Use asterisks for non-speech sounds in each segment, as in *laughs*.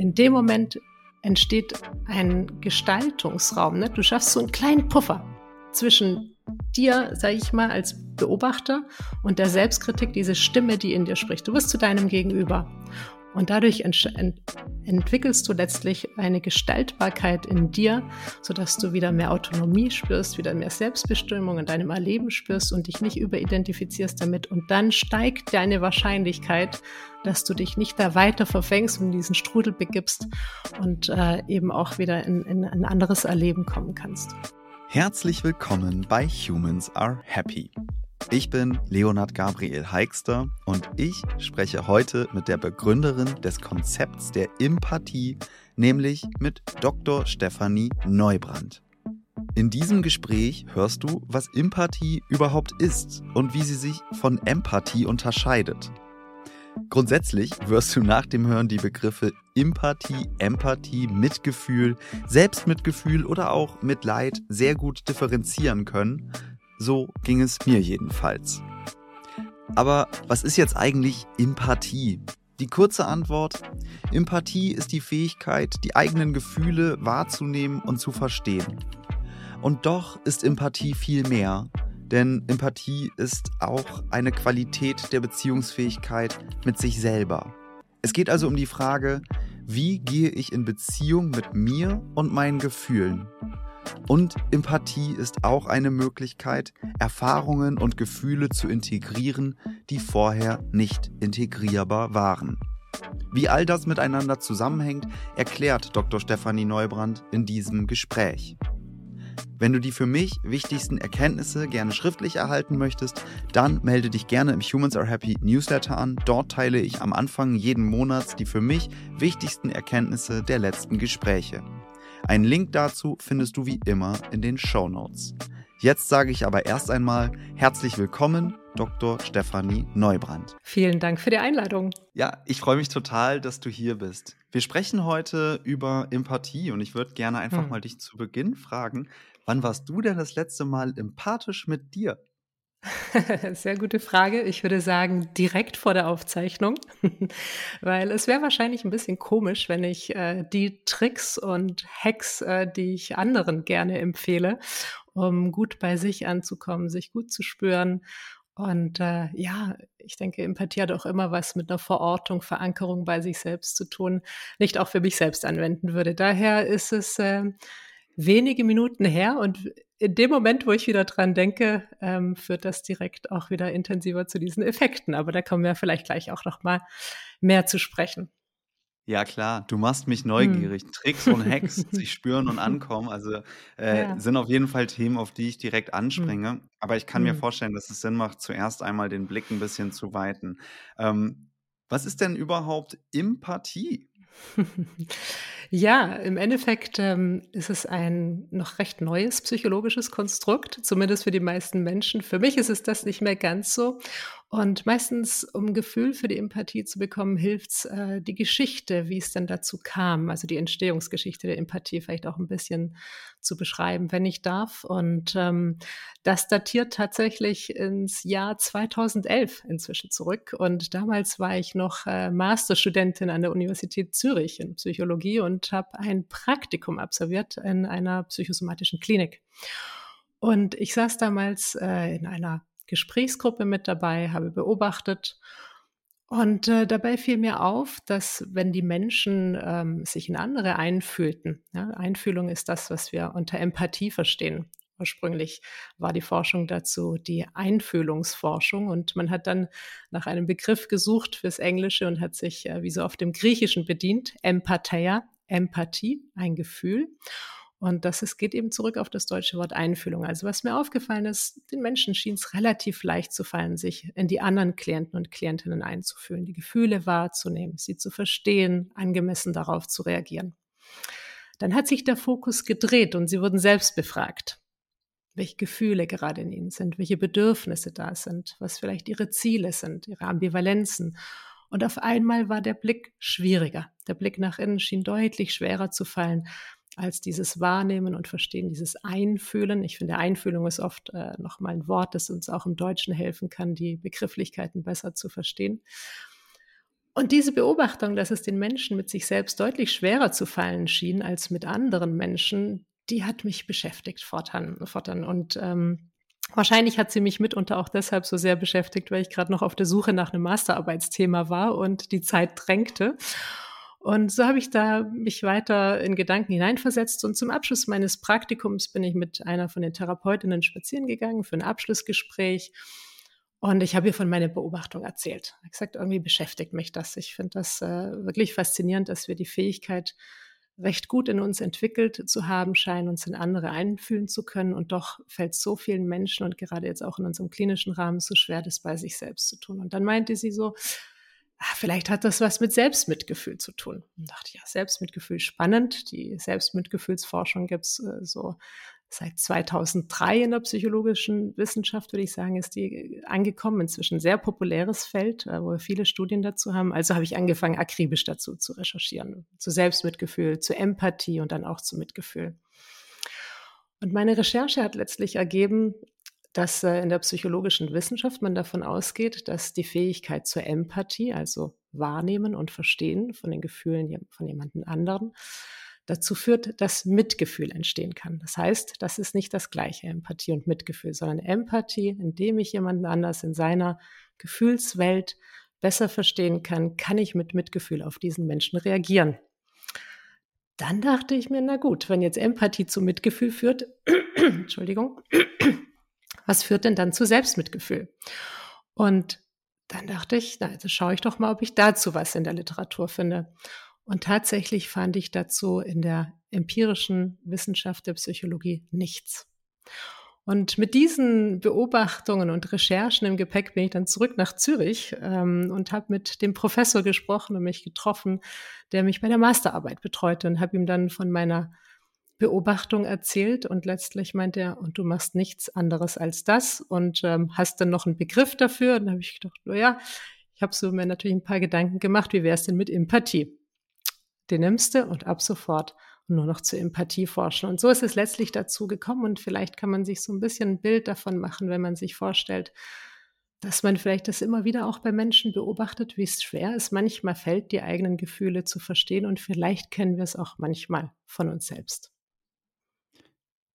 in dem Moment entsteht ein Gestaltungsraum. Ne? Du schaffst so einen kleinen Puffer zwischen dir, sage ich mal, als Beobachter und der Selbstkritik, diese Stimme, die in dir spricht. Du wirst zu deinem Gegenüber. Und dadurch ent ent entwickelst du letztlich eine Gestaltbarkeit in dir, sodass du wieder mehr Autonomie spürst, wieder mehr Selbstbestimmung in deinem Erleben spürst und dich nicht überidentifizierst damit. Und dann steigt deine Wahrscheinlichkeit, dass du dich nicht da weiter verfängst und in diesen Strudel begibst und äh, eben auch wieder in, in ein anderes Erleben kommen kannst. Herzlich willkommen bei Humans Are Happy. Ich bin Leonard Gabriel Heikster und ich spreche heute mit der Begründerin des Konzepts der Empathie, nämlich mit Dr. Stefanie Neubrand. In diesem Gespräch hörst du, was Empathie überhaupt ist und wie sie sich von Empathie unterscheidet. Grundsätzlich wirst du nach dem Hören die Begriffe Empathie, Empathie, Mitgefühl, Selbstmitgefühl oder auch Mitleid sehr gut differenzieren können. So ging es mir jedenfalls. Aber was ist jetzt eigentlich Empathie? Die kurze Antwort, Empathie ist die Fähigkeit, die eigenen Gefühle wahrzunehmen und zu verstehen. Und doch ist Empathie viel mehr, denn Empathie ist auch eine Qualität der Beziehungsfähigkeit mit sich selber. Es geht also um die Frage, wie gehe ich in Beziehung mit mir und meinen Gefühlen? Und Empathie ist auch eine Möglichkeit, Erfahrungen und Gefühle zu integrieren, die vorher nicht integrierbar waren. Wie all das miteinander zusammenhängt, erklärt Dr. Stefanie Neubrand in diesem Gespräch. Wenn du die für mich wichtigsten Erkenntnisse gerne schriftlich erhalten möchtest, dann melde dich gerne im Humans Are Happy Newsletter an. Dort teile ich am Anfang jeden Monats die für mich wichtigsten Erkenntnisse der letzten Gespräche. Einen Link dazu findest du wie immer in den Show Notes. Jetzt sage ich aber erst einmal herzlich willkommen, Dr. Stefanie Neubrand. Vielen Dank für die Einladung. Ja, ich freue mich total, dass du hier bist. Wir sprechen heute über Empathie und ich würde gerne einfach hm. mal dich zu Beginn fragen, Wann warst du denn das letzte Mal empathisch mit dir? *laughs* Sehr gute Frage. Ich würde sagen, direkt vor der Aufzeichnung, *laughs* weil es wäre wahrscheinlich ein bisschen komisch, wenn ich äh, die Tricks und Hacks, äh, die ich anderen gerne empfehle, um gut bei sich anzukommen, sich gut zu spüren. Und äh, ja, ich denke, Empathie hat auch immer was mit einer Verortung, Verankerung bei sich selbst zu tun, nicht auch für mich selbst anwenden würde. Daher ist es äh, wenige Minuten her und in dem Moment, wo ich wieder dran denke, ähm, führt das direkt auch wieder intensiver zu diesen Effekten. Aber da kommen wir vielleicht gleich auch noch mal mehr zu sprechen. Ja, klar, du machst mich neugierig. Hm. Tricks und Hacks, *laughs* sich spüren und ankommen, also äh, ja. sind auf jeden Fall Themen, auf die ich direkt hm. anspringe. Hm. Aber ich kann hm. mir vorstellen, dass es Sinn macht, zuerst einmal den Blick ein bisschen zu weiten. Ähm, was ist denn überhaupt Empathie? *laughs* Ja, im Endeffekt ähm, ist es ein noch recht neues psychologisches Konstrukt, zumindest für die meisten Menschen. Für mich ist es das nicht mehr ganz so. Und meistens, um Gefühl für die Empathie zu bekommen, hilft es äh, die Geschichte, wie es denn dazu kam, also die Entstehungsgeschichte der Empathie vielleicht auch ein bisschen zu beschreiben, wenn ich darf. Und ähm, das datiert tatsächlich ins Jahr 2011 inzwischen zurück. Und damals war ich noch äh, Masterstudentin an der Universität Zürich in Psychologie und habe ein Praktikum absolviert in einer psychosomatischen Klinik. Und ich saß damals äh, in einer Gesprächsgruppe mit dabei, habe beobachtet. Und äh, dabei fiel mir auf, dass wenn die Menschen ähm, sich in andere einfühlten, ja, Einfühlung ist das, was wir unter Empathie verstehen. Ursprünglich war die Forschung dazu die Einfühlungsforschung und man hat dann nach einem Begriff gesucht fürs Englische und hat sich äh, wie so auf dem Griechischen bedient, Empatheia, Empathie, ein Gefühl. Und das es geht eben zurück auf das deutsche Wort Einfühlung. Also was mir aufgefallen ist, den Menschen schien es relativ leicht zu fallen, sich in die anderen Klienten und Klientinnen einzufühlen, die Gefühle wahrzunehmen, sie zu verstehen, angemessen darauf zu reagieren. Dann hat sich der Fokus gedreht und sie wurden selbst befragt, welche Gefühle gerade in ihnen sind, welche Bedürfnisse da sind, was vielleicht ihre Ziele sind, ihre Ambivalenzen. Und auf einmal war der Blick schwieriger. Der Blick nach innen schien deutlich schwerer zu fallen als dieses Wahrnehmen und Verstehen, dieses Einfühlen. Ich finde, Einfühlung ist oft äh, nochmal ein Wort, das uns auch im Deutschen helfen kann, die Begrifflichkeiten besser zu verstehen. Und diese Beobachtung, dass es den Menschen mit sich selbst deutlich schwerer zu fallen schien als mit anderen Menschen, die hat mich beschäftigt fortan. fortan. Und ähm, wahrscheinlich hat sie mich mitunter auch deshalb so sehr beschäftigt, weil ich gerade noch auf der Suche nach einem Masterarbeitsthema war und die Zeit drängte. Und so habe ich da mich weiter in Gedanken hineinversetzt. Und zum Abschluss meines Praktikums bin ich mit einer von den Therapeutinnen spazieren gegangen für ein Abschlussgespräch. Und ich habe ihr von meiner Beobachtung erzählt. Ich gesagt, irgendwie beschäftigt mich das. Ich finde das äh, wirklich faszinierend, dass wir die Fähigkeit recht gut in uns entwickelt zu haben scheinen, uns in andere einfühlen zu können. Und doch fällt so vielen Menschen und gerade jetzt auch in unserem klinischen Rahmen so schwer, das bei sich selbst zu tun. Und dann meinte sie so, vielleicht hat das was mit Selbstmitgefühl zu tun. Und dachte, ja, Selbstmitgefühl spannend. Die Selbstmitgefühlsforschung gibt es äh, so seit 2003 in der psychologischen Wissenschaft, würde ich sagen, ist die angekommen. Inzwischen sehr populäres Feld, äh, wo wir viele Studien dazu haben. Also habe ich angefangen, akribisch dazu zu recherchieren. Zu Selbstmitgefühl, zu Empathie und dann auch zu Mitgefühl. Und meine Recherche hat letztlich ergeben, dass äh, in der psychologischen Wissenschaft man davon ausgeht, dass die Fähigkeit zur Empathie, also Wahrnehmen und Verstehen von den Gefühlen von jemandem anderen, dazu führt, dass Mitgefühl entstehen kann. Das heißt, das ist nicht das gleiche Empathie und Mitgefühl, sondern Empathie, indem ich jemanden anders in seiner Gefühlswelt besser verstehen kann, kann ich mit Mitgefühl auf diesen Menschen reagieren. Dann dachte ich mir, na gut, wenn jetzt Empathie zu Mitgefühl führt, *clears throat* Entschuldigung, was führt denn dann zu Selbstmitgefühl? Und dann dachte ich, na, jetzt schaue ich doch mal, ob ich dazu was in der Literatur finde. Und tatsächlich fand ich dazu in der empirischen Wissenschaft der Psychologie nichts. Und mit diesen Beobachtungen und Recherchen im Gepäck bin ich dann zurück nach Zürich ähm, und habe mit dem Professor gesprochen und mich getroffen, der mich bei der Masterarbeit betreute und habe ihm dann von meiner Beobachtung erzählt und letztlich meinte er, und du machst nichts anderes als das und ähm, hast dann noch einen Begriff dafür. Und dann habe ich gedacht, oh ja, ich habe so mir natürlich ein paar Gedanken gemacht, wie wäre es denn mit Empathie? Den nimmst du und ab sofort nur noch zur Empathie forschen. Und so ist es letztlich dazu gekommen und vielleicht kann man sich so ein bisschen ein Bild davon machen, wenn man sich vorstellt, dass man vielleicht das immer wieder auch bei Menschen beobachtet, wie es schwer ist. Manchmal fällt, die eigenen Gefühle zu verstehen und vielleicht kennen wir es auch manchmal von uns selbst.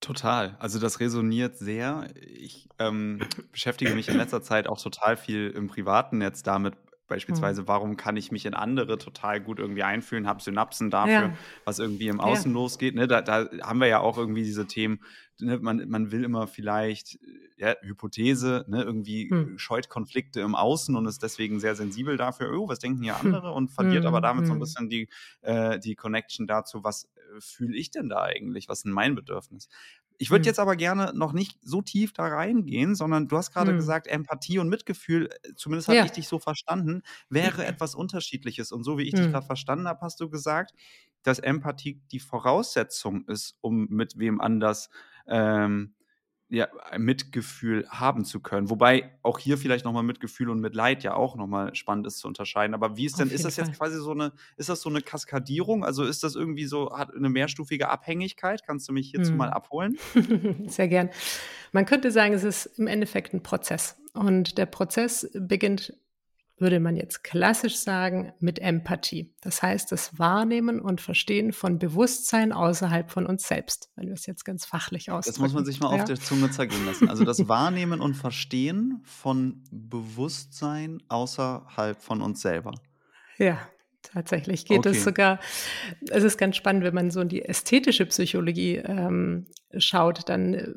Total. Also das resoniert sehr. Ich ähm, beschäftige mich in letzter Zeit auch total viel im privaten Netz damit, Beispielsweise, mhm. warum kann ich mich in andere total gut irgendwie einfühlen, habe Synapsen dafür, ja. was irgendwie im Außen ja. losgeht. Ne? Da, da, haben wir ja auch irgendwie diese Themen, ne? man, man will immer vielleicht, ja, Hypothese, ne? irgendwie mhm. scheut Konflikte im Außen und ist deswegen sehr sensibel dafür, oh, was denken hier andere und verliert mhm. aber damit so ein hm. bisschen die, äh, die Connection dazu, was äh, fühle ich denn da eigentlich, was ist denn mein Bedürfnis. Ich würde hm. jetzt aber gerne noch nicht so tief da reingehen, sondern du hast gerade hm. gesagt, Empathie und Mitgefühl, äh, zumindest habe ja. ich dich so verstanden, wäre etwas Unterschiedliches. Und so wie ich hm. dich gerade verstanden habe, hast du gesagt, dass Empathie die Voraussetzung ist, um mit wem anders ähm, ja, Mitgefühl haben zu können. Wobei auch hier vielleicht nochmal Mitgefühl und Mitleid ja auch nochmal spannend ist zu unterscheiden. Aber wie ist denn, ist das Fall. jetzt quasi so eine, ist das so eine Kaskadierung? Also ist das irgendwie so, hat eine mehrstufige Abhängigkeit? Kannst du mich hierzu hm. mal abholen? *laughs* Sehr gern. Man könnte sagen, es ist im Endeffekt ein Prozess. Und der Prozess beginnt würde man jetzt klassisch sagen, mit Empathie. Das heißt, das Wahrnehmen und Verstehen von Bewusstsein außerhalb von uns selbst, wenn wir es jetzt ganz fachlich ausdrücken. Das muss man sich mal ja. auf der Zunge zergehen lassen. Also das *laughs* Wahrnehmen und Verstehen von Bewusstsein außerhalb von uns selber. Ja, Tatsächlich geht okay. es sogar, es ist ganz spannend, wenn man so in die ästhetische Psychologie ähm, schaut, dann äh,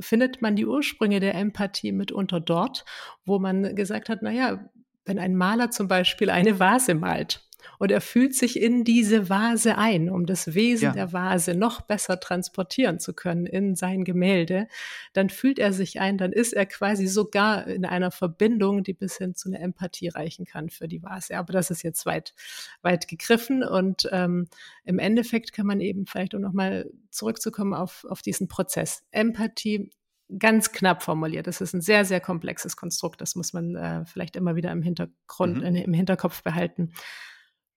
findet man die Ursprünge der Empathie mitunter dort, wo man gesagt hat, naja, wenn ein Maler zum Beispiel eine Vase malt und er fühlt sich in diese Vase ein, um das Wesen ja. der Vase noch besser transportieren zu können in sein Gemälde, dann fühlt er sich ein, dann ist er quasi sogar in einer Verbindung, die bis hin zu einer Empathie reichen kann für die Vase. Aber das ist jetzt weit, weit gegriffen und ähm, im Endeffekt kann man eben vielleicht, um nochmal zurückzukommen auf, auf diesen Prozess. Empathie ganz knapp formuliert. Das ist ein sehr, sehr komplexes Konstrukt. Das muss man äh, vielleicht immer wieder im Hintergrund, mhm. in, im Hinterkopf behalten.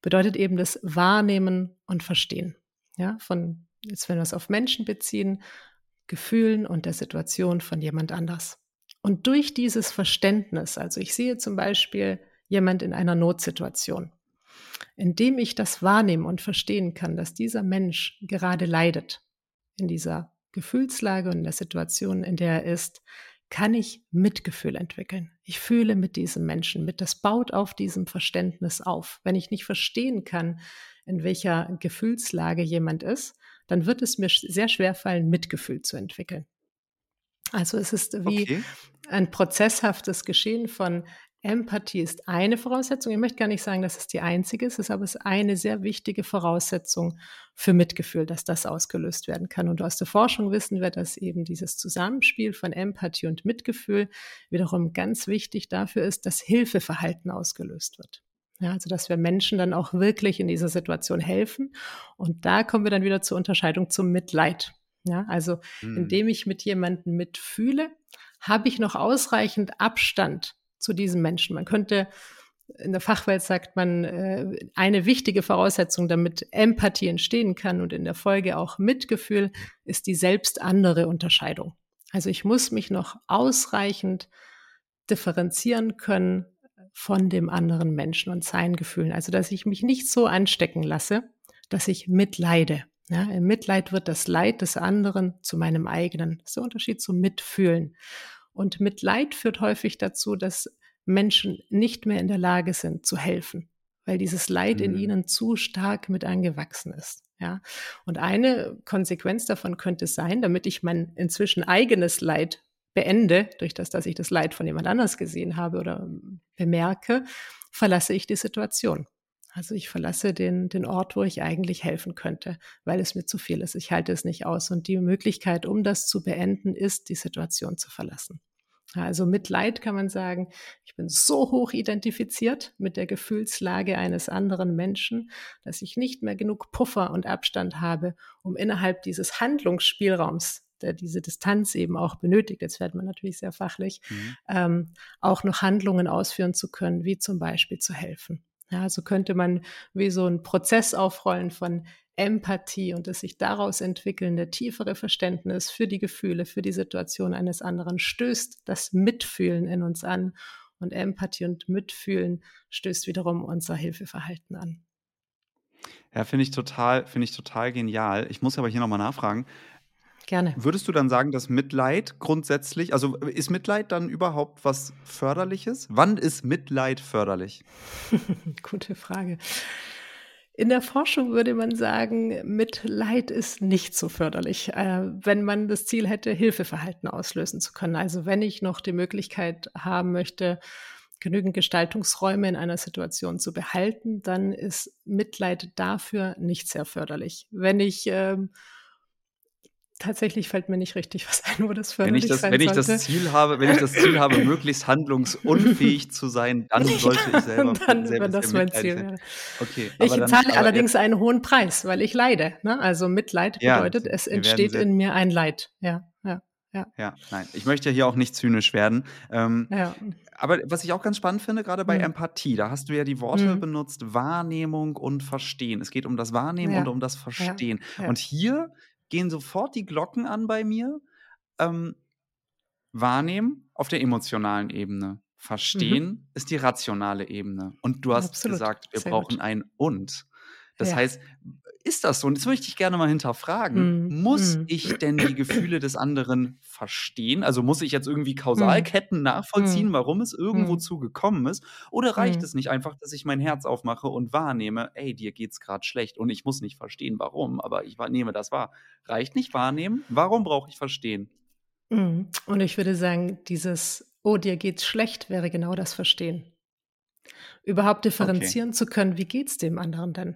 Bedeutet eben das Wahrnehmen und Verstehen. Ja, von, jetzt wenn wir es auf Menschen beziehen, Gefühlen und der Situation von jemand anders. Und durch dieses Verständnis, also ich sehe zum Beispiel jemand in einer Notsituation Indem ich das wahrnehme und verstehen kann, dass dieser Mensch gerade leidet in dieser Gefühlslage und in der Situation, in der er ist, kann ich Mitgefühl entwickeln. Ich fühle mit diesem Menschen mit. Das baut auf diesem Verständnis auf. Wenn ich nicht verstehen kann, in welcher Gefühlslage jemand ist, dann wird es mir sehr schwer fallen, Mitgefühl zu entwickeln. Also es ist wie okay. ein prozesshaftes Geschehen von Empathie ist eine Voraussetzung. Ich möchte gar nicht sagen, dass es die einzige ist, aber es ist eine sehr wichtige Voraussetzung für Mitgefühl, dass das ausgelöst werden kann. Und aus der Forschung wissen wir, dass eben dieses Zusammenspiel von Empathie und Mitgefühl wiederum ganz wichtig dafür ist, dass Hilfeverhalten ausgelöst wird. Ja, also dass wir Menschen dann auch wirklich in dieser Situation helfen. Und da kommen wir dann wieder zur Unterscheidung zum Mitleid. Ja, also hm. indem ich mit jemandem mitfühle, habe ich noch ausreichend Abstand zu diesem Menschen. Man könnte in der Fachwelt sagt man, äh, eine wichtige Voraussetzung, damit Empathie entstehen kann und in der Folge auch Mitgefühl, ist die selbst andere Unterscheidung. Also ich muss mich noch ausreichend differenzieren können von dem anderen Menschen und seinen Gefühlen. Also dass ich mich nicht so anstecken lasse, dass ich mitleide. Ja, Im Mitleid wird das Leid des anderen zu meinem eigenen. Das ist der Unterschied zum Mitfühlen. Und Mitleid führt häufig dazu, dass Menschen nicht mehr in der Lage sind zu helfen, weil dieses Leid mhm. in ihnen zu stark mit angewachsen ist. Ja, und eine Konsequenz davon könnte sein, damit ich mein inzwischen eigenes Leid beende, durch das, dass ich das Leid von jemand anders gesehen habe oder bemerke, verlasse ich die Situation. Also ich verlasse den, den Ort, wo ich eigentlich helfen könnte, weil es mir zu viel ist. Ich halte es nicht aus. Und die Möglichkeit, um das zu beenden, ist, die Situation zu verlassen. Also Mitleid kann man sagen, ich bin so hoch identifiziert mit der Gefühlslage eines anderen Menschen, dass ich nicht mehr genug Puffer und Abstand habe, um innerhalb dieses Handlungsspielraums, der diese Distanz eben auch benötigt, jetzt wird man natürlich sehr fachlich, mhm. ähm, auch noch Handlungen ausführen zu können, wie zum Beispiel zu helfen. Ja, so könnte man wie so einen Prozess aufrollen von Empathie und das sich daraus entwickelnde tiefere Verständnis für die Gefühle, für die Situation eines anderen stößt das Mitfühlen in uns an. Und Empathie und Mitfühlen stößt wiederum unser Hilfeverhalten an. Ja, finde ich total, finde ich total genial. Ich muss aber hier nochmal nachfragen. Gerne. Würdest du dann sagen, dass Mitleid grundsätzlich, also ist Mitleid dann überhaupt was Förderliches? Wann ist Mitleid förderlich? *laughs* Gute Frage. In der Forschung würde man sagen, Mitleid ist nicht so förderlich, äh, wenn man das Ziel hätte, Hilfeverhalten auslösen zu können. Also wenn ich noch die Möglichkeit haben möchte, genügend Gestaltungsräume in einer Situation zu behalten, dann ist Mitleid dafür nicht sehr förderlich. Wenn ich ähm, tatsächlich fällt mir nicht richtig was ein, wo das förderlich wenn ich das, sein wenn ich das Ziel habe, Wenn ich das Ziel habe, *laughs* möglichst handlungsunfähig zu sein, dann sollte ich selber *laughs* Dann wäre das mein Ziel. Ja. Okay, ich dann, zahle allerdings einen hohen Preis, weil ich leide. Ne? Also Mitleid bedeutet, ja, es entsteht in mir ein Leid. Ja, ja. Ja. ja, nein. Ich möchte hier auch nicht zynisch werden. Ähm, ja. Aber was ich auch ganz spannend finde, gerade bei mhm. Empathie, da hast du ja die Worte mhm. benutzt, Wahrnehmung und Verstehen. Es geht um das Wahrnehmen ja. und um das Verstehen. Ja. Und hier gehen sofort die Glocken an bei mir. Ähm, wahrnehmen auf der emotionalen Ebene. Verstehen mhm. ist die rationale Ebene. Und du hast Absolut. gesagt, wir Sehr brauchen gut. ein Und. Das ja. heißt, ist das so? Und das möchte ich gerne mal hinterfragen. Mm. Muss mm. ich denn die Gefühle des anderen verstehen? Also muss ich jetzt irgendwie Kausalketten mm. nachvollziehen, mhm. warum es irgendwo mm. zu gekommen ist? Oder reicht mhm. es nicht einfach, dass ich mein Herz aufmache und wahrnehme, ey, dir geht's gerade schlecht und ich muss nicht verstehen, warum, aber ich nehme das wahr. Reicht nicht wahrnehmen? Warum brauche ich verstehen? Mhm. Und ich würde sagen, dieses, oh, dir geht's schlecht, wäre genau das Verstehen überhaupt differenzieren okay. zu können, wie geht's dem anderen denn?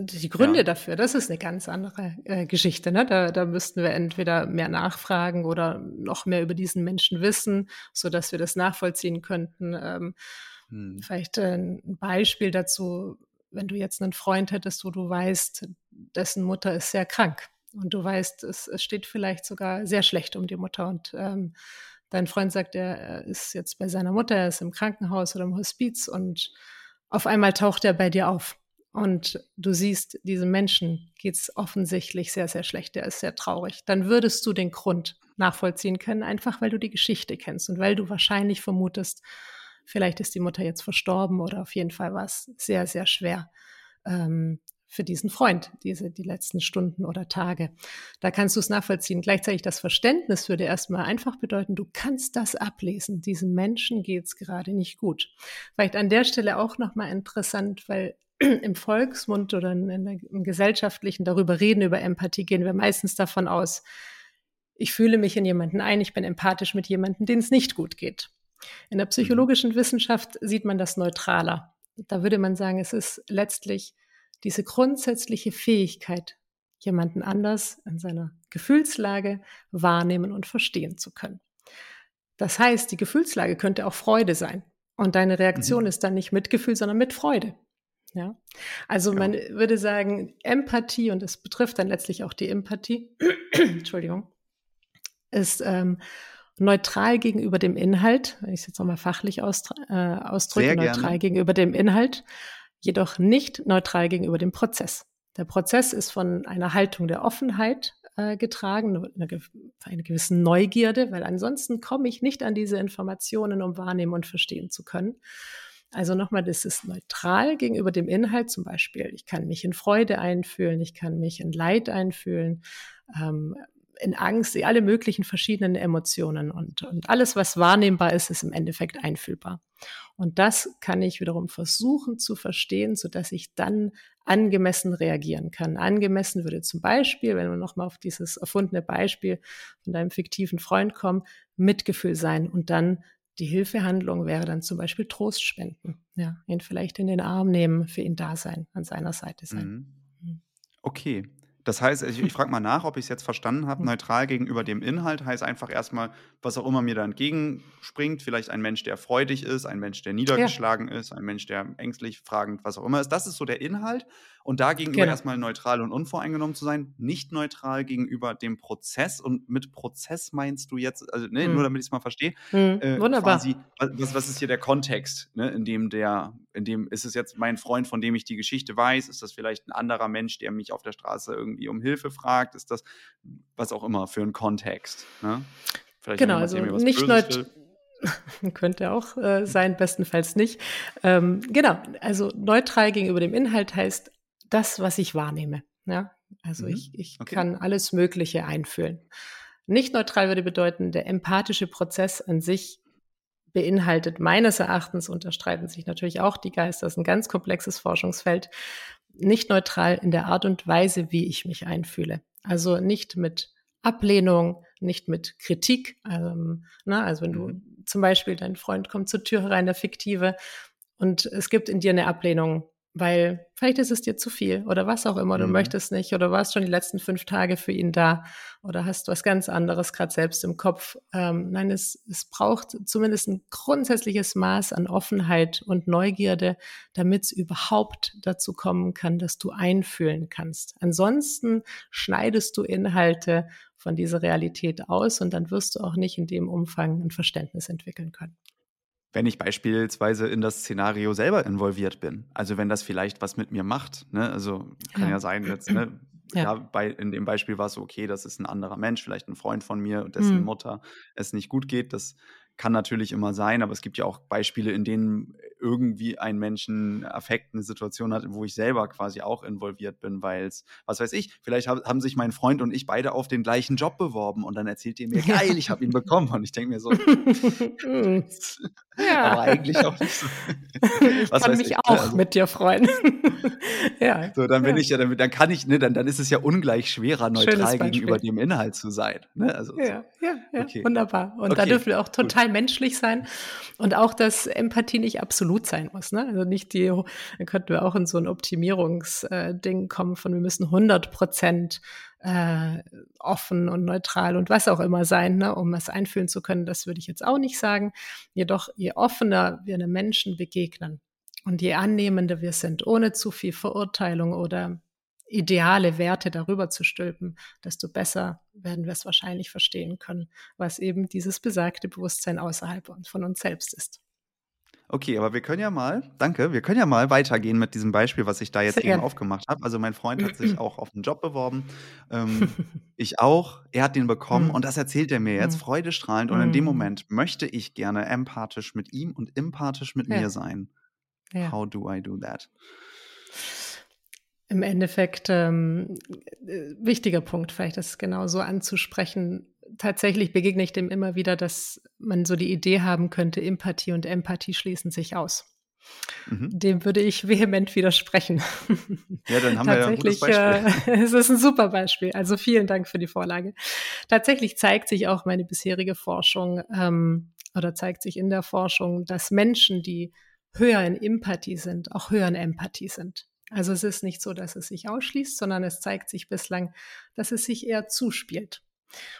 Die Gründe ja. dafür, das ist eine ganz andere äh, Geschichte. Ne? Da, da müssten wir entweder mehr nachfragen oder noch mehr über diesen Menschen wissen, so dass wir das nachvollziehen könnten. Ähm, hm. Vielleicht äh, ein Beispiel dazu, wenn du jetzt einen Freund hättest, wo du weißt, dessen Mutter ist sehr krank und du weißt, es, es steht vielleicht sogar sehr schlecht um die Mutter und ähm, dein Freund sagt, er ist jetzt bei seiner Mutter, er ist im Krankenhaus oder im Hospiz und auf einmal taucht er bei dir auf und du siehst, diesem Menschen geht es offensichtlich sehr, sehr schlecht, der ist sehr traurig, dann würdest du den Grund nachvollziehen können, einfach weil du die Geschichte kennst und weil du wahrscheinlich vermutest, vielleicht ist die Mutter jetzt verstorben oder auf jeden Fall war es sehr, sehr schwer. Ähm, für diesen Freund, diese, die letzten Stunden oder Tage. Da kannst du es nachvollziehen. Gleichzeitig das Verständnis würde erstmal einfach bedeuten, du kannst das ablesen. Diesem Menschen geht es gerade nicht gut. Vielleicht an der Stelle auch nochmal interessant, weil im Volksmund oder in der, im gesellschaftlichen darüber reden, über Empathie, gehen wir meistens davon aus, ich fühle mich in jemanden ein, ich bin empathisch mit jemandem, den es nicht gut geht. In der mhm. psychologischen Wissenschaft sieht man das neutraler. Da würde man sagen, es ist letztlich diese grundsätzliche Fähigkeit, jemanden anders in seiner Gefühlslage wahrnehmen und verstehen zu können. Das heißt, die Gefühlslage könnte auch Freude sein. Und deine Reaktion mhm. ist dann nicht Mitgefühl, sondern mit Freude. Ja. Also ja. man würde sagen, Empathie, und das betrifft dann letztlich auch die Empathie, *clears throat* Entschuldigung, ist ähm, neutral gegenüber dem Inhalt, wenn ich es jetzt nochmal fachlich ausdrücke, äh, ausdrücke neutral gegenüber dem Inhalt, jedoch nicht neutral gegenüber dem Prozess. Der Prozess ist von einer Haltung der Offenheit äh, getragen, einer, einer gewissen Neugierde, weil ansonsten komme ich nicht an diese Informationen, um wahrnehmen und verstehen zu können. Also nochmal, das ist neutral gegenüber dem Inhalt. Zum Beispiel, ich kann mich in Freude einfühlen, ich kann mich in Leid einfühlen. Ähm, in Angst, alle möglichen verschiedenen Emotionen und, und alles, was wahrnehmbar ist, ist im Endeffekt einfühlbar. Und das kann ich wiederum versuchen zu verstehen, so dass ich dann angemessen reagieren kann. Angemessen würde zum Beispiel, wenn wir nochmal auf dieses erfundene Beispiel von deinem fiktiven Freund kommen, Mitgefühl sein und dann die Hilfehandlung wäre dann zum Beispiel Trost spenden. Ja, ihn vielleicht in den Arm nehmen, für ihn da sein, an seiner Seite sein. Mhm. mhm. Okay, das heißt, ich, ich frage mal nach, ob ich es jetzt verstanden habe. Hm. Neutral gegenüber dem Inhalt heißt einfach erstmal, was auch immer mir da entgegenspringt. Vielleicht ein Mensch, der freudig ist, ein Mensch, der niedergeschlagen ja. ist, ein Mensch, der ängstlich, fragend, was auch immer ist. Das ist so der Inhalt. Und da gegenüber genau. erstmal neutral und unvoreingenommen zu sein, nicht neutral gegenüber dem Prozess. Und mit Prozess meinst du jetzt, also ne, hm. nur damit ich es mal verstehe, hm. äh, Wunderbar. Quasi, was, was ist hier der Kontext, ne, in dem der, in dem ist es jetzt mein Freund, von dem ich die Geschichte weiß? Ist das vielleicht ein anderer Mensch, der mich auf der Straße irgendwie um Hilfe fragt? Ist das was auch immer für ein Kontext? Ne? Vielleicht genau, also nicht neutral. *laughs* Könnte auch äh, sein, bestenfalls nicht. Ähm, genau, also neutral gegenüber dem Inhalt heißt das, was ich wahrnehme. Ja? Also mhm. ich, ich okay. kann alles Mögliche einfühlen. Nicht neutral würde bedeuten, der empathische Prozess an sich beinhaltet meines Erachtens, unterstreiten sich natürlich auch die Geister, das ist ein ganz komplexes Forschungsfeld, nicht neutral in der Art und Weise, wie ich mich einfühle. Also nicht mit Ablehnung, nicht mit Kritik. Ähm, na, also wenn du mhm. zum Beispiel, dein Freund kommt zur Tür rein, der fiktive, und es gibt in dir eine Ablehnung weil vielleicht ist es dir zu viel oder was auch immer, du mhm. möchtest nicht oder warst schon die letzten fünf Tage für ihn da oder hast was ganz anderes gerade selbst im Kopf. Ähm, nein, es, es braucht zumindest ein grundsätzliches Maß an Offenheit und Neugierde, damit es überhaupt dazu kommen kann, dass du einfühlen kannst. Ansonsten schneidest du Inhalte von dieser Realität aus und dann wirst du auch nicht in dem Umfang ein Verständnis entwickeln können wenn ich beispielsweise in das Szenario selber involviert bin. Also wenn das vielleicht was mit mir macht. Ne? Also kann ja, ja sein, jetzt, ne? *clears throat* ja. ja. bei, in dem Beispiel war es so, okay, das ist ein anderer Mensch, vielleicht ein Freund von mir, dessen mhm. Mutter es nicht gut geht. Das kann natürlich immer sein, aber es gibt ja auch Beispiele, in denen irgendwie ein Menschen Affekt eine Situation hat, wo ich selber quasi auch involviert bin, weil es, was weiß ich, vielleicht hab, haben sich mein Freund und ich beide auf den gleichen Job beworben und dann erzählt ihr mir, *laughs* geil, ich habe ihn bekommen und ich denke mir so, *laughs* ja. aber eigentlich auch nicht so. *laughs* ich was kann mich ich, ne, auch also, mit dir freuen. ja. So, dann bin ja. ich ja, dann, dann kann ich, ne, dann, dann ist es ja ungleich schwerer, neutral gegenüber dem Inhalt zu sein. Ne? Also, ja, so. ja, ja, okay. wunderbar. Und okay. da dürfen wir auch total Gut. menschlich sein und auch, dass Empathie nicht absolut sein muss. Ne? Also nicht die, da könnten wir auch in so ein Optimierungsding äh, kommen von wir müssen 100 Prozent äh, offen und neutral und was auch immer sein, ne, um es einfühlen zu können. Das würde ich jetzt auch nicht sagen. Jedoch, je offener wir einem Menschen begegnen und je annehmender wir sind, ohne zu viel Verurteilung oder ideale Werte darüber zu stülpen, desto besser werden wir es wahrscheinlich verstehen können, was eben dieses besagte Bewusstsein außerhalb von uns selbst ist. Okay, aber wir können ja mal, danke, wir können ja mal weitergehen mit diesem Beispiel, was ich da jetzt Sehr eben gerne. aufgemacht habe. Also mein Freund hat sich *clears throat* auch auf einen Job beworben, ähm, ich auch. Er hat den bekommen und Mhm. das erzählt er mir jetzt Mhm. freudestrahlend. Und in dem Mhm. Moment möchte ich gerne empathisch mit ihm und empathisch mit mir Ja, sein. ja. How do I do that? Im Endeffekt, ähm, äh, wichtiger Punkt, vielleicht das genau so anzusprechen. Tatsächlich begegne ich dem immer wieder, dass man so die Idee haben könnte, Empathie und Empathie schließen sich aus. Mhm. Dem würde ich *laughs* vehement widersprechen. Ja, dann haben wir ja ein gutes Tatsächlich, äh, Beispiel. *laughs* es ist ein super Beispiel. Also vielen Dank für die Vorlage. Tatsächlich zeigt sich auch meine bisherige Forschung ähm, oder zeigt sich in der Forschung, dass Menschen, die höher in Empathie sind, auch höher in Empathie sind. Also es ist nicht so, dass es sich ausschließt, sondern es zeigt sich bislang, dass es sich eher zuspielt.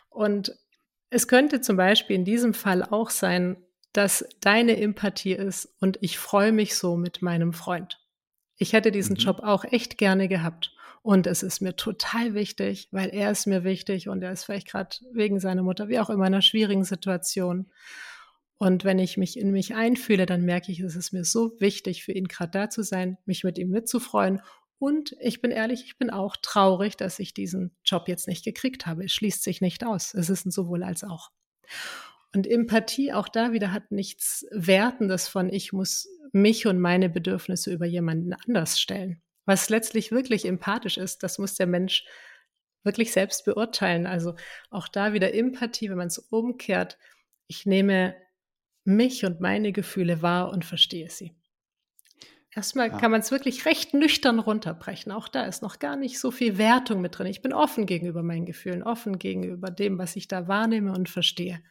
Und es könnte zum Beispiel in diesem Fall auch sein, dass deine Empathie ist und ich freue mich so mit meinem Freund. Ich hätte diesen Mhm. Job auch echt gerne gehabt. Und es ist mir total wichtig, weil er ist mir wichtig und er ist vielleicht gerade wegen seiner Mutter, wie auch immer, in einer schwierigen Situation. Und wenn ich mich in mich einfühle, dann merke ich, es ist mir so wichtig, für ihn gerade da zu sein, mich mit ihm mitzufreuen. Und ich bin ehrlich, ich bin auch traurig, dass ich diesen Job jetzt nicht gekriegt habe. Es schließt sich nicht aus. Es ist ein sowohl als auch. Und Empathie auch da wieder hat nichts Wertendes von, ich muss mich und meine Bedürfnisse über jemanden anders stellen. Was letztlich wirklich empathisch ist, das muss der Mensch wirklich selbst beurteilen. Also auch da wieder Empathie, wenn man es umkehrt. Ich nehme mich und meine Gefühle wahr und verstehe sie. Erstmal Ja. kann man es wirklich recht nüchtern runterbrechen. Auch da ist noch gar nicht so viel Wertung mit drin. Ich bin offen gegenüber meinen Gefühlen, offen gegenüber dem, was ich da wahrnehme und verstehe.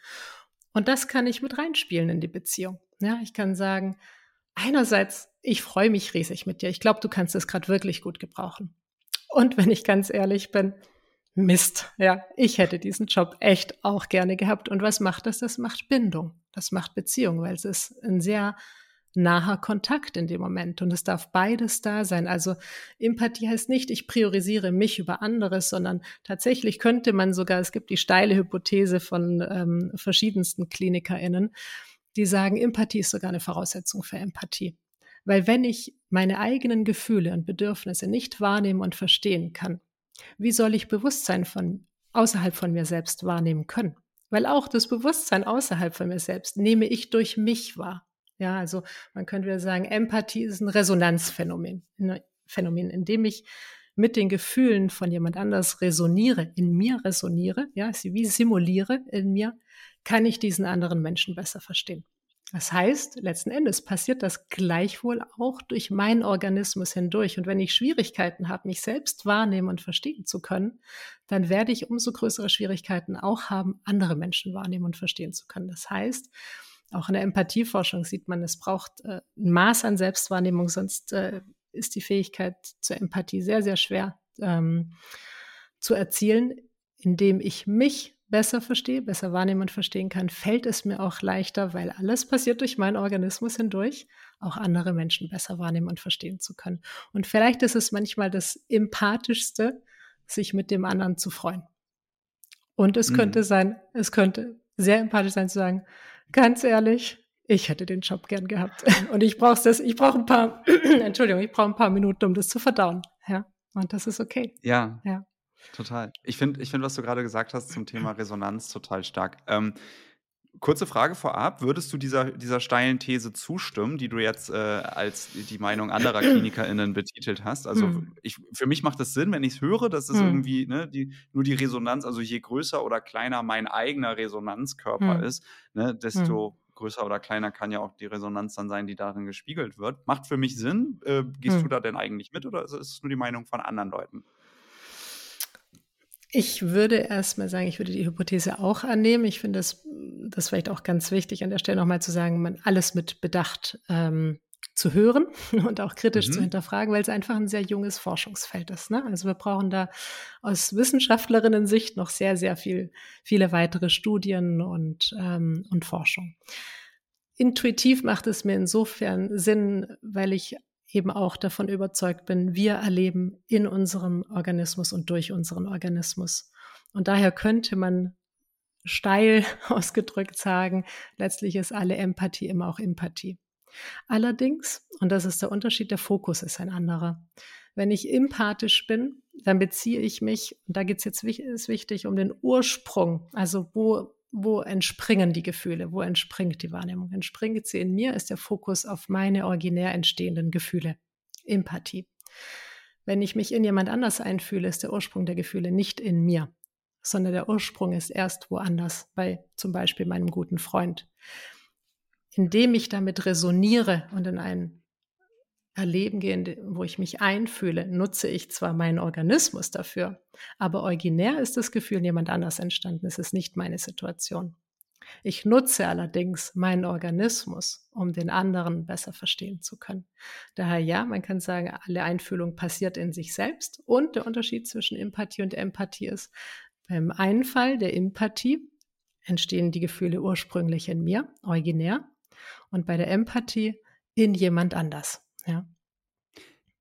Und das kann ich mit reinspielen in die Beziehung. Ja, ich kann sagen, einerseits, ich freue mich riesig mit dir. Ich glaube, du kannst es gerade wirklich gut gebrauchen. Und wenn ich ganz ehrlich bin, Mist, ja, ich hätte diesen Job echt auch gerne gehabt. Und was macht das? Das macht Bindung, das macht Beziehung, weil es ist ein sehr naher Kontakt in dem Moment und es darf beides da sein. Also Empathie heißt nicht, ich priorisiere mich über anderes, sondern tatsächlich könnte man sogar, es gibt die steile Hypothese von ähm, verschiedensten KlinikerInnen, die sagen, Empathie ist sogar eine Voraussetzung für Empathie. Weil wenn ich meine eigenen Gefühle und Bedürfnisse nicht wahrnehmen und verstehen kann, wie soll ich Bewusstsein von außerhalb von mir selbst wahrnehmen können? Weil auch das Bewusstsein außerhalb von mir selbst nehme ich durch mich wahr. Ja, also man könnte wieder sagen, Empathie ist ein Resonanzphänomen, ein Phänomen, in dem ich mit den Gefühlen von jemand anders resoniere, in mir resoniere, ja, wie simuliere in mir, kann ich diesen anderen Menschen besser verstehen. Das heißt, letzten Endes passiert das gleichwohl auch durch meinen Organismus hindurch. Und wenn ich Schwierigkeiten habe, mich selbst wahrnehmen und verstehen zu können, dann werde ich umso größere Schwierigkeiten auch haben, andere Menschen wahrnehmen und verstehen zu können. Das heißt, auch in der Empathieforschung sieht man, es braucht äh, ein Maß an Selbstwahrnehmung, sonst äh, ist die Fähigkeit zur Empathie sehr, sehr schwer ähm, zu erzielen, indem ich mich besser verstehe, besser wahrnehmen und verstehen kann, fällt es mir auch leichter, weil alles passiert durch meinen Organismus hindurch, auch andere Menschen besser wahrnehmen und verstehen zu können. Und vielleicht ist es manchmal das Empathischste, sich mit dem anderen zu freuen. Und es mhm. könnte sein, es könnte sehr empathisch sein zu sagen, ganz ehrlich, ich hätte den Job gern gehabt. *laughs* Und ich brauche das, ich brauche ein paar, *clears throat* Entschuldigung, ich brauche ein paar Minuten, um das zu verdauen. Ja. Und das ist okay. Ja. Ja. Total. Ich finde, ich find, was du gerade gesagt hast zum Thema *clears throat* Resonanz total stark. Ähm, kurze Frage vorab: Würdest du dieser, dieser steilen These zustimmen, die du jetzt äh, als die Meinung anderer *clears throat* KlinikerInnen betitelt hast? Also, hm. ich, für mich macht es Sinn, wenn ich es höre, dass es hm. irgendwie ne, die, nur die Resonanz, also je größer oder kleiner mein eigener Resonanzkörper hm. ist, ne, desto größer oder kleiner kann ja auch die Resonanz dann sein, die darin gespiegelt wird. Macht für mich Sinn. Äh, gehst du da denn eigentlich mit oder ist es nur die Meinung von anderen Leuten? Ich würde erstmal sagen, ich würde die Hypothese auch annehmen. Ich finde das, das vielleicht auch ganz wichtig, an der Stelle nochmal zu sagen, man alles mit Bedacht ähm, zu hören *laughs* und auch kritisch mhm. zu hinterfragen, weil es einfach ein sehr junges Forschungsfeld ist. Ne? Also wir brauchen da aus Wissenschaftlerinnen-Sicht noch sehr, sehr viel, viele weitere Studien und, ähm, und Forschung. Intuitiv macht es mir insofern Sinn, weil ich eben auch davon überzeugt bin, wir erleben in unserem Organismus und durch unseren Organismus. Und daher könnte man steil *laughs* ausgedrückt sagen, letztlich ist alle Empathie immer auch Empathie. Allerdings, und das ist der Unterschied, der Fokus ist ein anderer. Wenn ich empathisch bin, dann beziehe ich mich, und da geht es jetzt ist wichtig, um den Ursprung, also wo, wo entspringen die Gefühle, wo entspringt die Wahrnehmung? Entspringt sie in mir, ist der Fokus auf meine originär entstehenden Gefühle. Empathie. Wenn ich mich in jemand anders einfühle, ist der Ursprung der Gefühle nicht in mir, sondern der Ursprung ist erst woanders, bei zum Beispiel meinem guten Freund. Indem ich damit resoniere und in ein Erleben gehe, wo ich mich einfühle, nutze ich zwar meinen Organismus dafür, aber originär ist das Gefühl jemand anders entstanden. Es ist nicht meine Situation. Ich nutze allerdings meinen Organismus, um den anderen besser verstehen zu können. Daher ja, man kann sagen, alle Einfühlung passiert in sich selbst. Und der Unterschied zwischen Empathie und Empathie ist, beim einen Fall der Empathie entstehen die Gefühle ursprünglich in mir, originär, und bei der Empathie in jemand anders. Ja.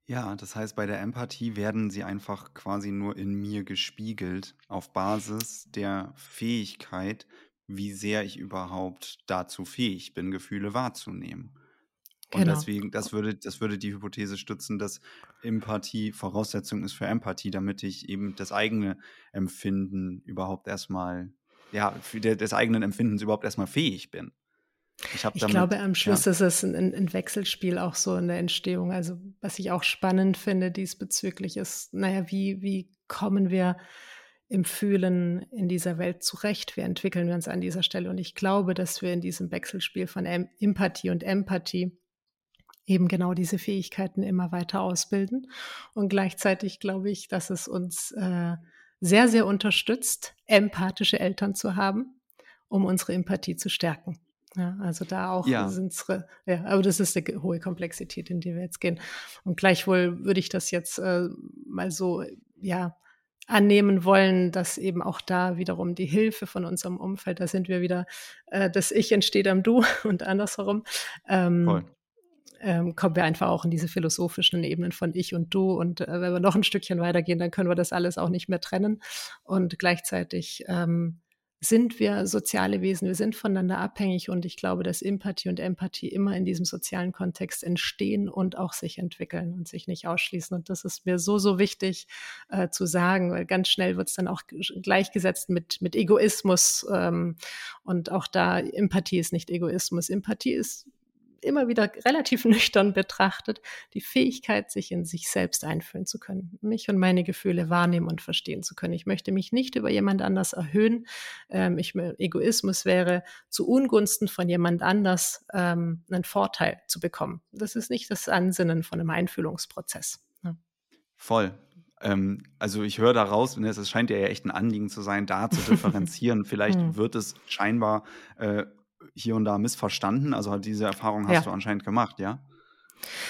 Ja, das heißt, bei der Empathie werden sie einfach quasi nur in mir gespiegelt auf Basis der Fähigkeit, wie sehr ich überhaupt dazu fähig bin, Gefühle wahrzunehmen. Und genau. deswegen, das würde, das würde die Hypothese stützen, dass Empathie Voraussetzung ist für Empathie, damit ich eben das eigene Empfinden überhaupt erstmal, ja, für des eigenen Empfindens überhaupt erstmal fähig bin. Ich, ich damit, glaube, am Schluss ja. ist es ein, ein, Wechselspiel auch so in der Entstehung. Also, was ich auch spannend finde diesbezüglich ist, naja, wie, wie kommen wir im Fühlen in dieser Welt zurecht? Wie entwickeln wir uns an dieser Stelle? Und ich glaube, dass wir in diesem Wechselspiel von em Empathie und Empathie eben genau diese Fähigkeiten immer weiter ausbilden. Und gleichzeitig glaube ich, dass es uns äh, sehr, sehr unterstützt, empathische Eltern zu haben, um unsere Empathie zu stärken. Ja, also da auch ja. sind es, ja, aber das ist eine hohe Komplexität, in die wir jetzt gehen. Und gleichwohl würde ich das jetzt äh, mal so, ja, annehmen wollen, dass eben auch da wiederum die Hilfe von unserem Umfeld, da sind wir wieder, äh, das Ich entsteht am Du *laughs* und andersherum. Ähm, ähm, kommen wir einfach auch in diese philosophischen Ebenen von Ich und Du. Und äh, wenn wir noch ein Stückchen weitergehen, dann können wir das alles auch nicht mehr trennen. Und gleichzeitig ähm, sind wir soziale Wesen, wir sind voneinander abhängig und ich glaube, dass Empathie und Empathie immer in diesem sozialen Kontext entstehen und auch sich entwickeln und sich nicht ausschließen. Und das ist mir so, so wichtig äh, zu sagen, weil ganz schnell wird es dann auch gleichgesetzt mit, mit Egoismus ähm, und auch da Empathie ist nicht Egoismus. Empathie ist immer wieder relativ *laughs* nüchtern betrachtet, die Fähigkeit, sich in sich selbst einfühlen zu können, mich und meine Gefühle wahrnehmen und verstehen zu können. Ich möchte mich nicht über jemand anders erhöhen. Ähm, ich, Egoismus wäre zu Ungunsten von jemand anders ähm, einen Vorteil zu bekommen. Das ist nicht das Ansinnen von einem Einfühlungsprozess. Ja. Voll. Ähm, also ich höre daraus, ne, es scheint ja echt ein Anliegen zu sein, da zu *laughs* differenzieren. Vielleicht hm. wird es scheinbar äh, hier und da missverstanden? Also diese Erfahrung hast ja. du anscheinend gemacht, ja?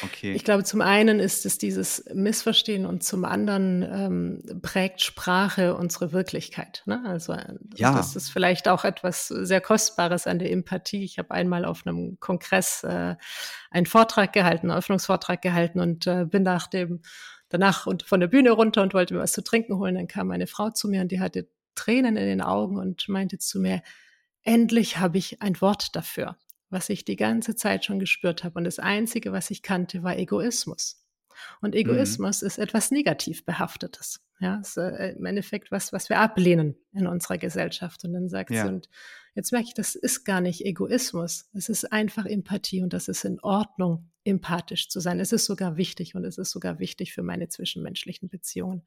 Okay. Ich glaube, zum einen ist es dieses Missverstehen und zum anderen ähm, prägt Sprache unsere Wirklichkeit. Ne? Also äh, ja. das ist vielleicht auch etwas sehr Kostbares an der Empathie. Ich habe einmal auf einem Kongress äh, einen Vortrag gehalten, einen Öffnungsvortrag gehalten und äh, bin nach dem danach und von der Bühne runter und wollte mir was zu trinken holen. Dann kam eine Frau zu mir und die hatte Tränen in den Augen und meinte zu mir, endlich habe ich ein Wort dafür, was ich die ganze Zeit schon gespürt habe. Und das Einzige, was ich kannte, war Egoismus. Und mhm. Egoismus mhm. ist etwas negativ behaftetes. Ja, ist äh, im Endeffekt was, was wir ablehnen in unserer Gesellschaft. Und dann sagt ja. sie, und jetzt merke ich, das ist gar nicht Egoismus. Es ist einfach Empathie und das ist in Ordnung, empathisch zu sein. Es ist sogar wichtig und es ist sogar wichtig für meine zwischenmenschlichen Beziehungen.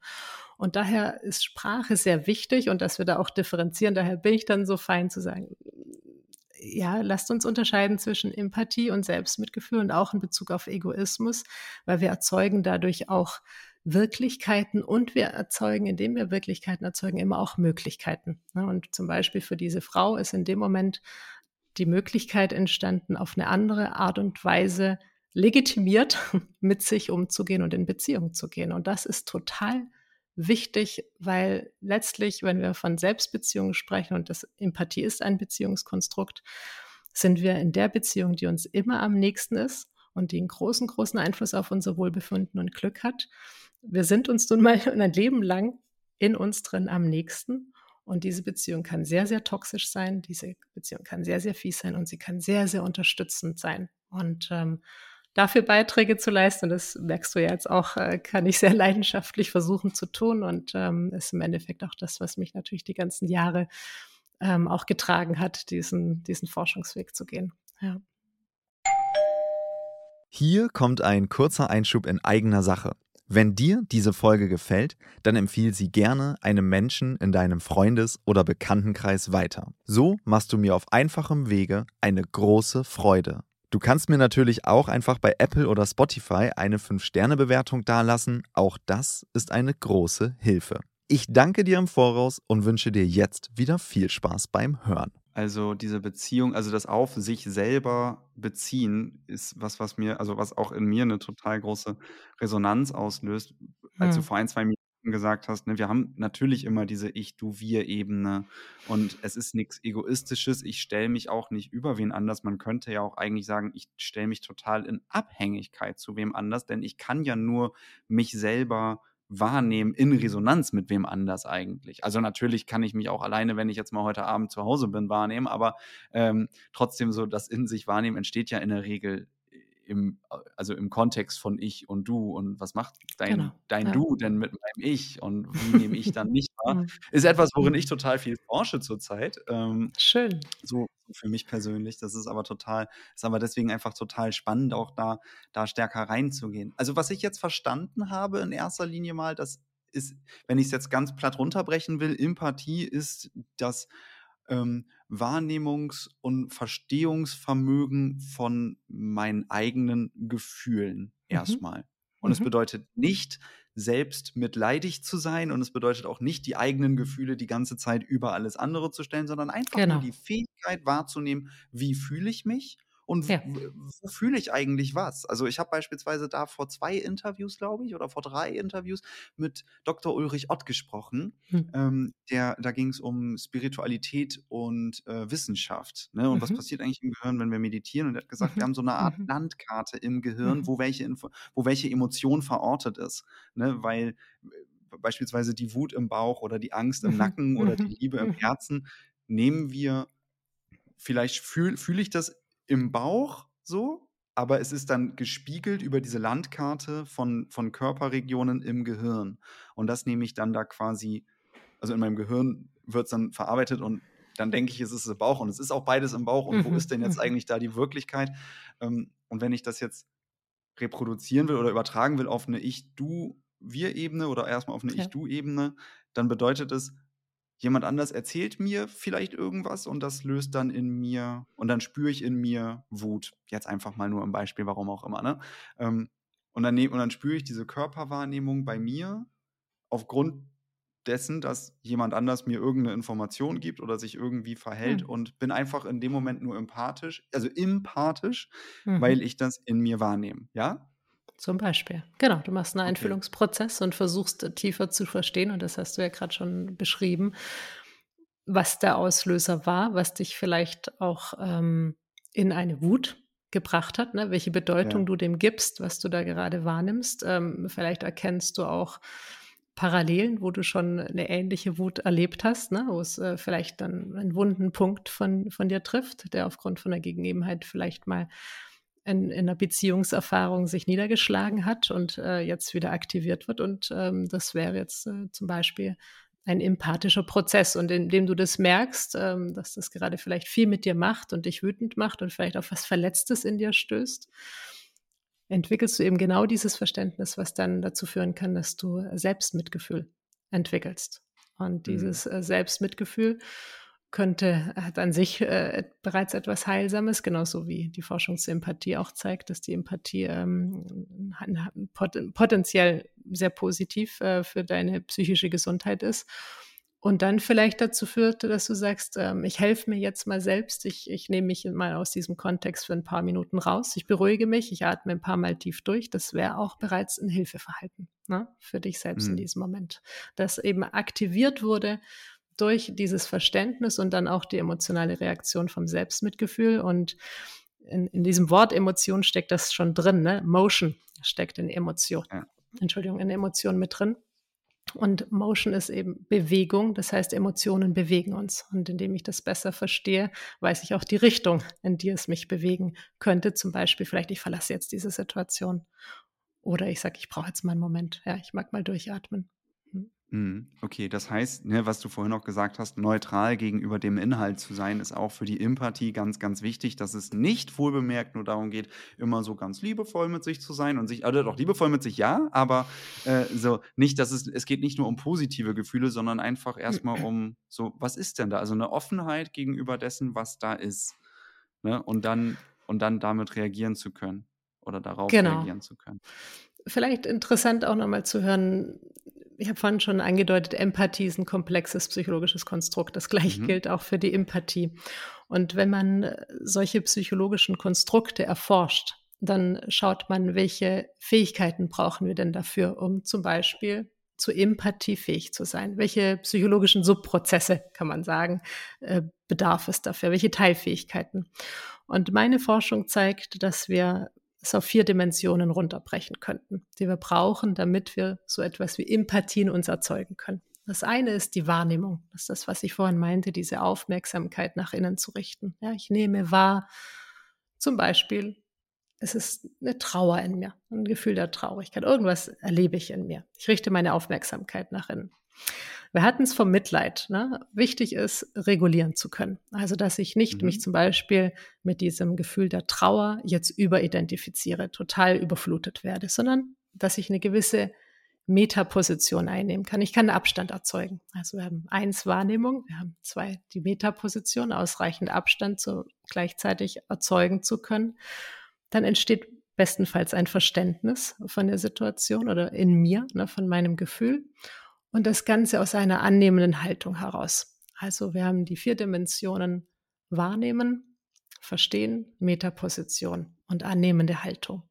Und daher ist Sprache sehr wichtig und dass wir da auch differenzieren. Daher bin ich dann so fein zu sagen, ja, lasst uns unterscheiden zwischen Empathie und Selbstmitgefühl und auch in Bezug auf Egoismus, weil wir erzeugen dadurch auch Wirklichkeiten und wir erzeugen, indem wir Wirklichkeiten erzeugen, immer auch Möglichkeiten. Ne? Und zum Beispiel für diese Frau ist in dem Moment die Möglichkeit entstanden, auf eine andere Art und Weise legitimiert, *laughs* mit sich umzugehen und in Beziehung zu gehen. Und das ist total wichtig, weil letztlich, wenn wir von Selbstbeziehungen sprechen und das Empathie ist ein Beziehungskonstrukt, sind wir in der Beziehung, die uns immer am nächsten ist und die einen großen, großen Einfluss auf unser Wohlbefinden und Glück hat. Wir sind uns nun mal *laughs* ein Leben lang in uns drin am nächsten Und diese Beziehung kann sehr, sehr toxisch sein, diese Beziehung kann sehr, sehr fies sein und sie kann sehr, sehr unterstützend sein. Und ähm, dafür Beiträge zu leisten, das merkst du ja jetzt auch, äh, kann ich sehr *laughs* leidenschaftlich versuchen zu tun und ähm, ist im Endeffekt auch das, was mich natürlich die ganzen Jahre ähm, auch getragen hat, diesen, diesen Forschungsweg zu gehen. Ja. Hier kommt ein kurzer Einschub in eigener Sache. Wenn dir diese Folge gefällt, dann empfiehl sie gerne einem Menschen in deinem Freundes- oder Bekanntenkreis weiter. So machst du mir auf einfachem Wege eine große Freude. Du kannst mir natürlich auch einfach bei Apple oder Spotify eine 5-Sterne-Bewertung dalassen. Auch das ist eine große Hilfe. Ich danke dir im Voraus und wünsche dir jetzt wieder viel Spaß beim Hören. Also diese Beziehung, also das auf sich selber beziehen, ist was, was mir, also was auch in mir eine total große Resonanz auslöst. Als du vor ein, zwei Minuten gesagt hast, ne, wir haben natürlich immer diese Ich-Du-Wir-Ebene und es ist nichts Egoistisches. Ich stelle mich auch nicht über wen anders. Man könnte ja auch eigentlich sagen, ich stelle mich total in Abhängigkeit zu wem anders, denn ich kann ja nur mich selber wahrnehmen in Resonanz mit wem anders eigentlich. Also natürlich kann ich mich auch alleine, wenn ich jetzt mal heute Abend zu Hause bin, wahrnehmen, aber ähm, trotzdem so das in sich wahrnehmen entsteht ja in der Regel im, also im Kontext von ich und du und was macht dein, Genau. dein Ja. Du denn mit meinem Ich und wie *laughs* nehme ich dann mich wahr? Hm. Ist etwas, worin Mhm. ich total viel forsche zurzeit. Ähm, Schön. so für mich persönlich. Das ist aber total, ist aber deswegen einfach total spannend, auch da, da stärker reinzugehen. Also, was ich jetzt verstanden habe in erster Linie mal, das ist, wenn ich es jetzt ganz platt runterbrechen will, Empathie ist das ähm, Wahrnehmungs- und Verstehungsvermögen von meinen eigenen Gefühlen Mhm. erstmal. Und es Mhm. bedeutet nicht, selbst mitleidig zu sein und es bedeutet auch nicht, die eigenen Gefühle die ganze Zeit über alles andere zu stellen, sondern einfach Genau. nur die Fähigkeit wahrzunehmen, wie fühle ich mich und Ja. wo fühle ich eigentlich was. Also ich habe beispielsweise da vor zwei Interviews, glaube ich, oder vor drei Interviews mit Dr. Ulrich Ott gesprochen. Hm. Ähm, der, da ging es um Spiritualität und äh, Wissenschaft. Ne? Und was Mhm. passiert eigentlich im Gehirn, wenn wir meditieren? Und er hat gesagt, wir Mhm. haben so eine Art Mhm. Landkarte im Gehirn, Mhm. wo welche, Info wo welche Emotion verortet ist. Ne? Weil beispielsweise die Wut im Bauch oder die Angst im Mhm. Nacken oder die Mhm. Liebe im. Herzen nehmen wir, vielleicht fühle fühl ich das im Bauch so, aber es ist dann gespiegelt über diese Landkarte von, von Körperregionen im Gehirn. Und das nehme ich dann da quasi, also in meinem Gehirn wird es dann verarbeitet und dann denke ich, es ist im Bauch und es ist auch beides im Bauch. Und wo Mhm. ist denn jetzt Mhm. eigentlich da die Wirklichkeit? Ähm, und wenn ich das jetzt reproduzieren will oder übertragen will auf eine Ich-Du-Wir-Ebene oder erstmal auf eine Ja. Ich-Du-Ebene, dann bedeutet es, jemand anders erzählt mir vielleicht irgendwas und das löst dann in mir und dann spüre ich in mir Wut. Jetzt einfach mal nur im Beispiel, warum auch immer. Ne? Ähm, und, dann und dann spüre ich diese Körperwahrnehmung bei mir aufgrund dessen, dass jemand anders mir irgendeine Information gibt oder sich irgendwie verhält Hm. und bin einfach in dem Moment nur empathisch, also empathisch, Mhm. weil ich das in mir wahrnehme. Ja? Zum Beispiel. Genau, du machst einen Okay. Einfühlungsprozess und versuchst äh, tiefer zu verstehen, und das hast du ja gerade schon beschrieben, was der Auslöser war, was dich vielleicht auch ähm, in eine Wut gebracht hat, ne? welche Bedeutung Ja. du dem gibst, was du da gerade wahrnimmst. Ähm, vielleicht erkennst du auch Parallelen, wo du schon eine ähnliche Wut erlebt hast, ne? wo es äh, vielleicht dann einen wunden Punkt von, von dir trifft, der aufgrund von der Gegebenheit vielleicht mal in, in einer Beziehungserfahrung sich niedergeschlagen hat und äh, jetzt wieder aktiviert wird. Und ähm, das wäre jetzt äh, zum Beispiel ein empathischer Prozess. Und indem du das merkst, ähm, dass das gerade vielleicht viel mit dir macht und dich wütend macht und vielleicht auf was Verletztes in dir stößt, entwickelst du eben genau dieses Verständnis, was dann dazu führen kann, dass du Selbstmitgefühl entwickelst. Und Mhm. dieses äh, Selbstmitgefühl könnte, hat an sich äh, bereits etwas Heilsames, genauso wie die Forschung zur Empathie auch zeigt, dass die Empathie ähm, pot potenziell sehr positiv äh, für deine psychische Gesundheit ist. Und dann vielleicht dazu führt, dass du sagst, ähm, ich helfe mir jetzt mal selbst, ich, ich nehme mich mal aus diesem Kontext für ein paar Minuten raus, ich beruhige mich, ich atme ein paar Mal tief durch. Das wäre auch bereits ein Hilfeverhalten ne, für dich selbst in Mhm. diesem Moment, das eben aktiviert wurde durch dieses Verständnis und dann auch die emotionale Reaktion vom Selbstmitgefühl. Und in, in diesem Wort Emotion steckt das schon drin, ne? Motion steckt in Emotion. Ja. Entschuldigung, in Emotion mit drin. Und Motion ist eben Bewegung, das heißt, Emotionen bewegen uns. Und indem ich das besser verstehe, weiß ich auch die Richtung, in die es mich bewegen könnte. Zum Beispiel, vielleicht ich verlasse jetzt diese Situation. Oder ich sage, ich brauche jetzt mal einen Moment. Ja, ich mag mal durchatmen. Mhm. Okay, das heißt, ne, was du vorhin auch gesagt hast, neutral gegenüber dem Inhalt zu sein, ist auch für die Empathie ganz, ganz wichtig, dass es nicht wohlbemerkt nur darum geht, immer so ganz liebevoll mit sich zu sein und sich, also doch liebevoll mit sich, ja, aber äh, so nicht, dass es, es geht nicht nur um positive Gefühle, sondern einfach erstmal um so, was ist denn da? Also eine Offenheit gegenüber dessen, was da ist. Ne? Und dann, und dann damit reagieren zu können oder darauf Genau. reagieren zu können. Vielleicht interessant auch nochmal zu hören, ich habe vorhin schon angedeutet, Empathie ist ein komplexes psychologisches Konstrukt. Das gleiche Mhm. gilt auch für die Empathie. Und wenn man solche psychologischen Konstrukte erforscht, dann schaut man, welche Fähigkeiten brauchen wir denn dafür, um zum Beispiel zu Empathie fähig zu sein? Welche psychologischen Subprozesse, kann man sagen, äh, bedarf es dafür? Welche Teilfähigkeiten? Und meine Forschung zeigt, dass wir es auf vier Dimensionen runterbrechen könnten, die wir brauchen, damit wir so etwas wie Empathie in uns erzeugen können. Das eine ist die Wahrnehmung. Das ist das, was ich vorhin meinte, diese Aufmerksamkeit nach innen zu richten. Ja, ich nehme wahr, zum Beispiel, es ist eine Trauer in mir, ein Gefühl der Traurigkeit. Irgendwas erlebe ich in mir. Ich richte meine Aufmerksamkeit nach innen. Wir hatten es vom Mitleid. Ne? Wichtig ist, regulieren zu können. Also, dass ich nicht Mhm. mich zum Beispiel mit diesem Gefühl der Trauer jetzt überidentifiziere, total überflutet werde, sondern dass ich eine gewisse Metaposition einnehmen kann. Ich kann einen Abstand erzeugen. Also wir haben eins Wahrnehmung, wir haben zwei die Metaposition, ausreichend Abstand so gleichzeitig erzeugen zu können. Dann entsteht bestenfalls ein Verständnis von der Situation oder in mir, ne, von meinem Gefühl. Und das Ganze aus einer annehmenden Haltung heraus. Also wir haben die vier Dimensionen wahrnehmen, verstehen, Metaposition und annehmende Haltung.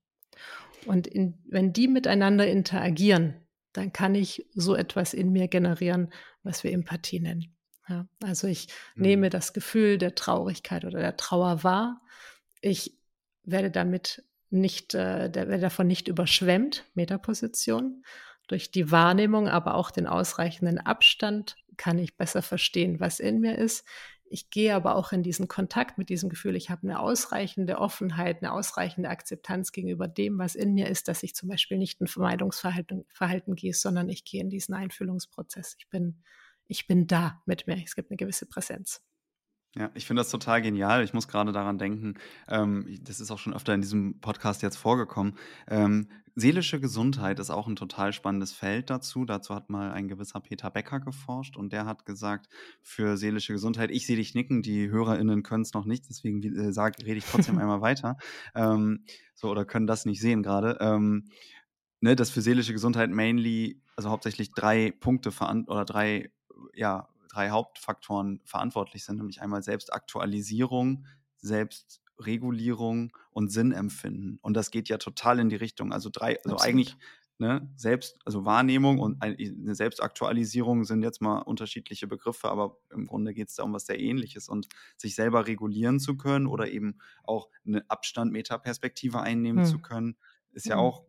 Und in, wenn die miteinander interagieren, dann kann ich so etwas in mir generieren, was wir Empathie nennen. Ja, also ich Mhm. nehme das Gefühl der Traurigkeit oder der Trauer wahr. Ich werde damit nicht, äh, der, werde davon nicht überschwemmt, Metaposition. Durch die Wahrnehmung, aber auch den ausreichenden Abstand kann ich besser verstehen, was in mir ist. Ich gehe aber auch in diesen Kontakt mit diesem Gefühl. Ich habe eine ausreichende Offenheit, eine ausreichende Akzeptanz gegenüber dem, was in mir ist, dass ich zum Beispiel nicht ein Vermeidungsverhalten Verhalten gehe, sondern ich gehe in diesen Einfühlungsprozess. Ich bin, ich bin da mit mir. Es gibt eine gewisse Präsenz. Ja, ich finde das total genial. Ich muss gerade daran denken, ähm, das ist auch schon öfter in diesem Podcast jetzt vorgekommen. Ähm, seelische Gesundheit ist auch ein total spannendes Feld dazu. Dazu hat mal ein gewisser Peter Becker geforscht und der hat gesagt, für seelische Gesundheit, ich sehe dich nicken, die HörerInnen können es noch nicht, deswegen äh, sag, rede ich trotzdem *laughs* einmal weiter. Ähm, so, oder können das nicht sehen gerade. Ähm, ne, dass für seelische Gesundheit mainly, also hauptsächlich drei Punkte oder drei, ja, drei Hauptfaktoren verantwortlich sind, nämlich einmal Selbstaktualisierung, Selbstregulierung und Sinnempfinden. Und das geht ja total in die Richtung. Also drei, also Absolut. eigentlich ne, Selbst, also Wahrnehmung und eine Selbstaktualisierung sind jetzt mal unterschiedliche Begriffe, aber im Grunde geht es da um was sehr ähnliches und sich selber regulieren zu können oder eben auch eine Abstand, Metaperspektive einnehmen Hm. zu können, ist ja Hm. auch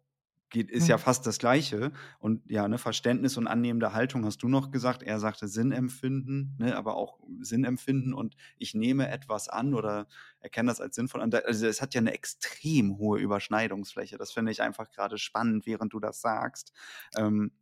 geht, ist ja Hm. fast das Gleiche. Und ja, ne, Verständnis und annehmende Haltung hast du noch gesagt. Er sagte Sinnempfinden, ne, aber auch Sinnempfinden und ich nehme etwas an oder erkenne das als sinnvoll an. Also es hat ja eine extrem hohe Überschneidungsfläche. Das finde ich einfach gerade spannend, während du das sagst. Ähm,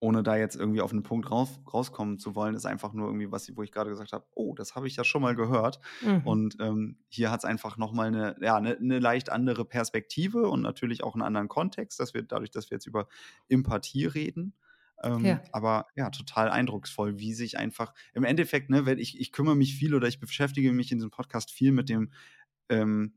ohne da jetzt irgendwie auf einen Punkt raus, rauskommen zu wollen, ist einfach nur irgendwie was, wo ich gerade gesagt habe, oh, das habe ich ja schon mal gehört. Mhm. Und ähm, hier hat es einfach nochmal eine, ja, eine, eine leicht andere Perspektive und natürlich auch einen anderen Kontext, dass wir dadurch, dass wir jetzt über Empathie reden. Ähm, Ja. Aber ja, total eindrucksvoll, wie sich einfach im Endeffekt, ne, weil ich, ich kümmere mich viel oder ich beschäftige mich in diesem Podcast viel mit dem ähm,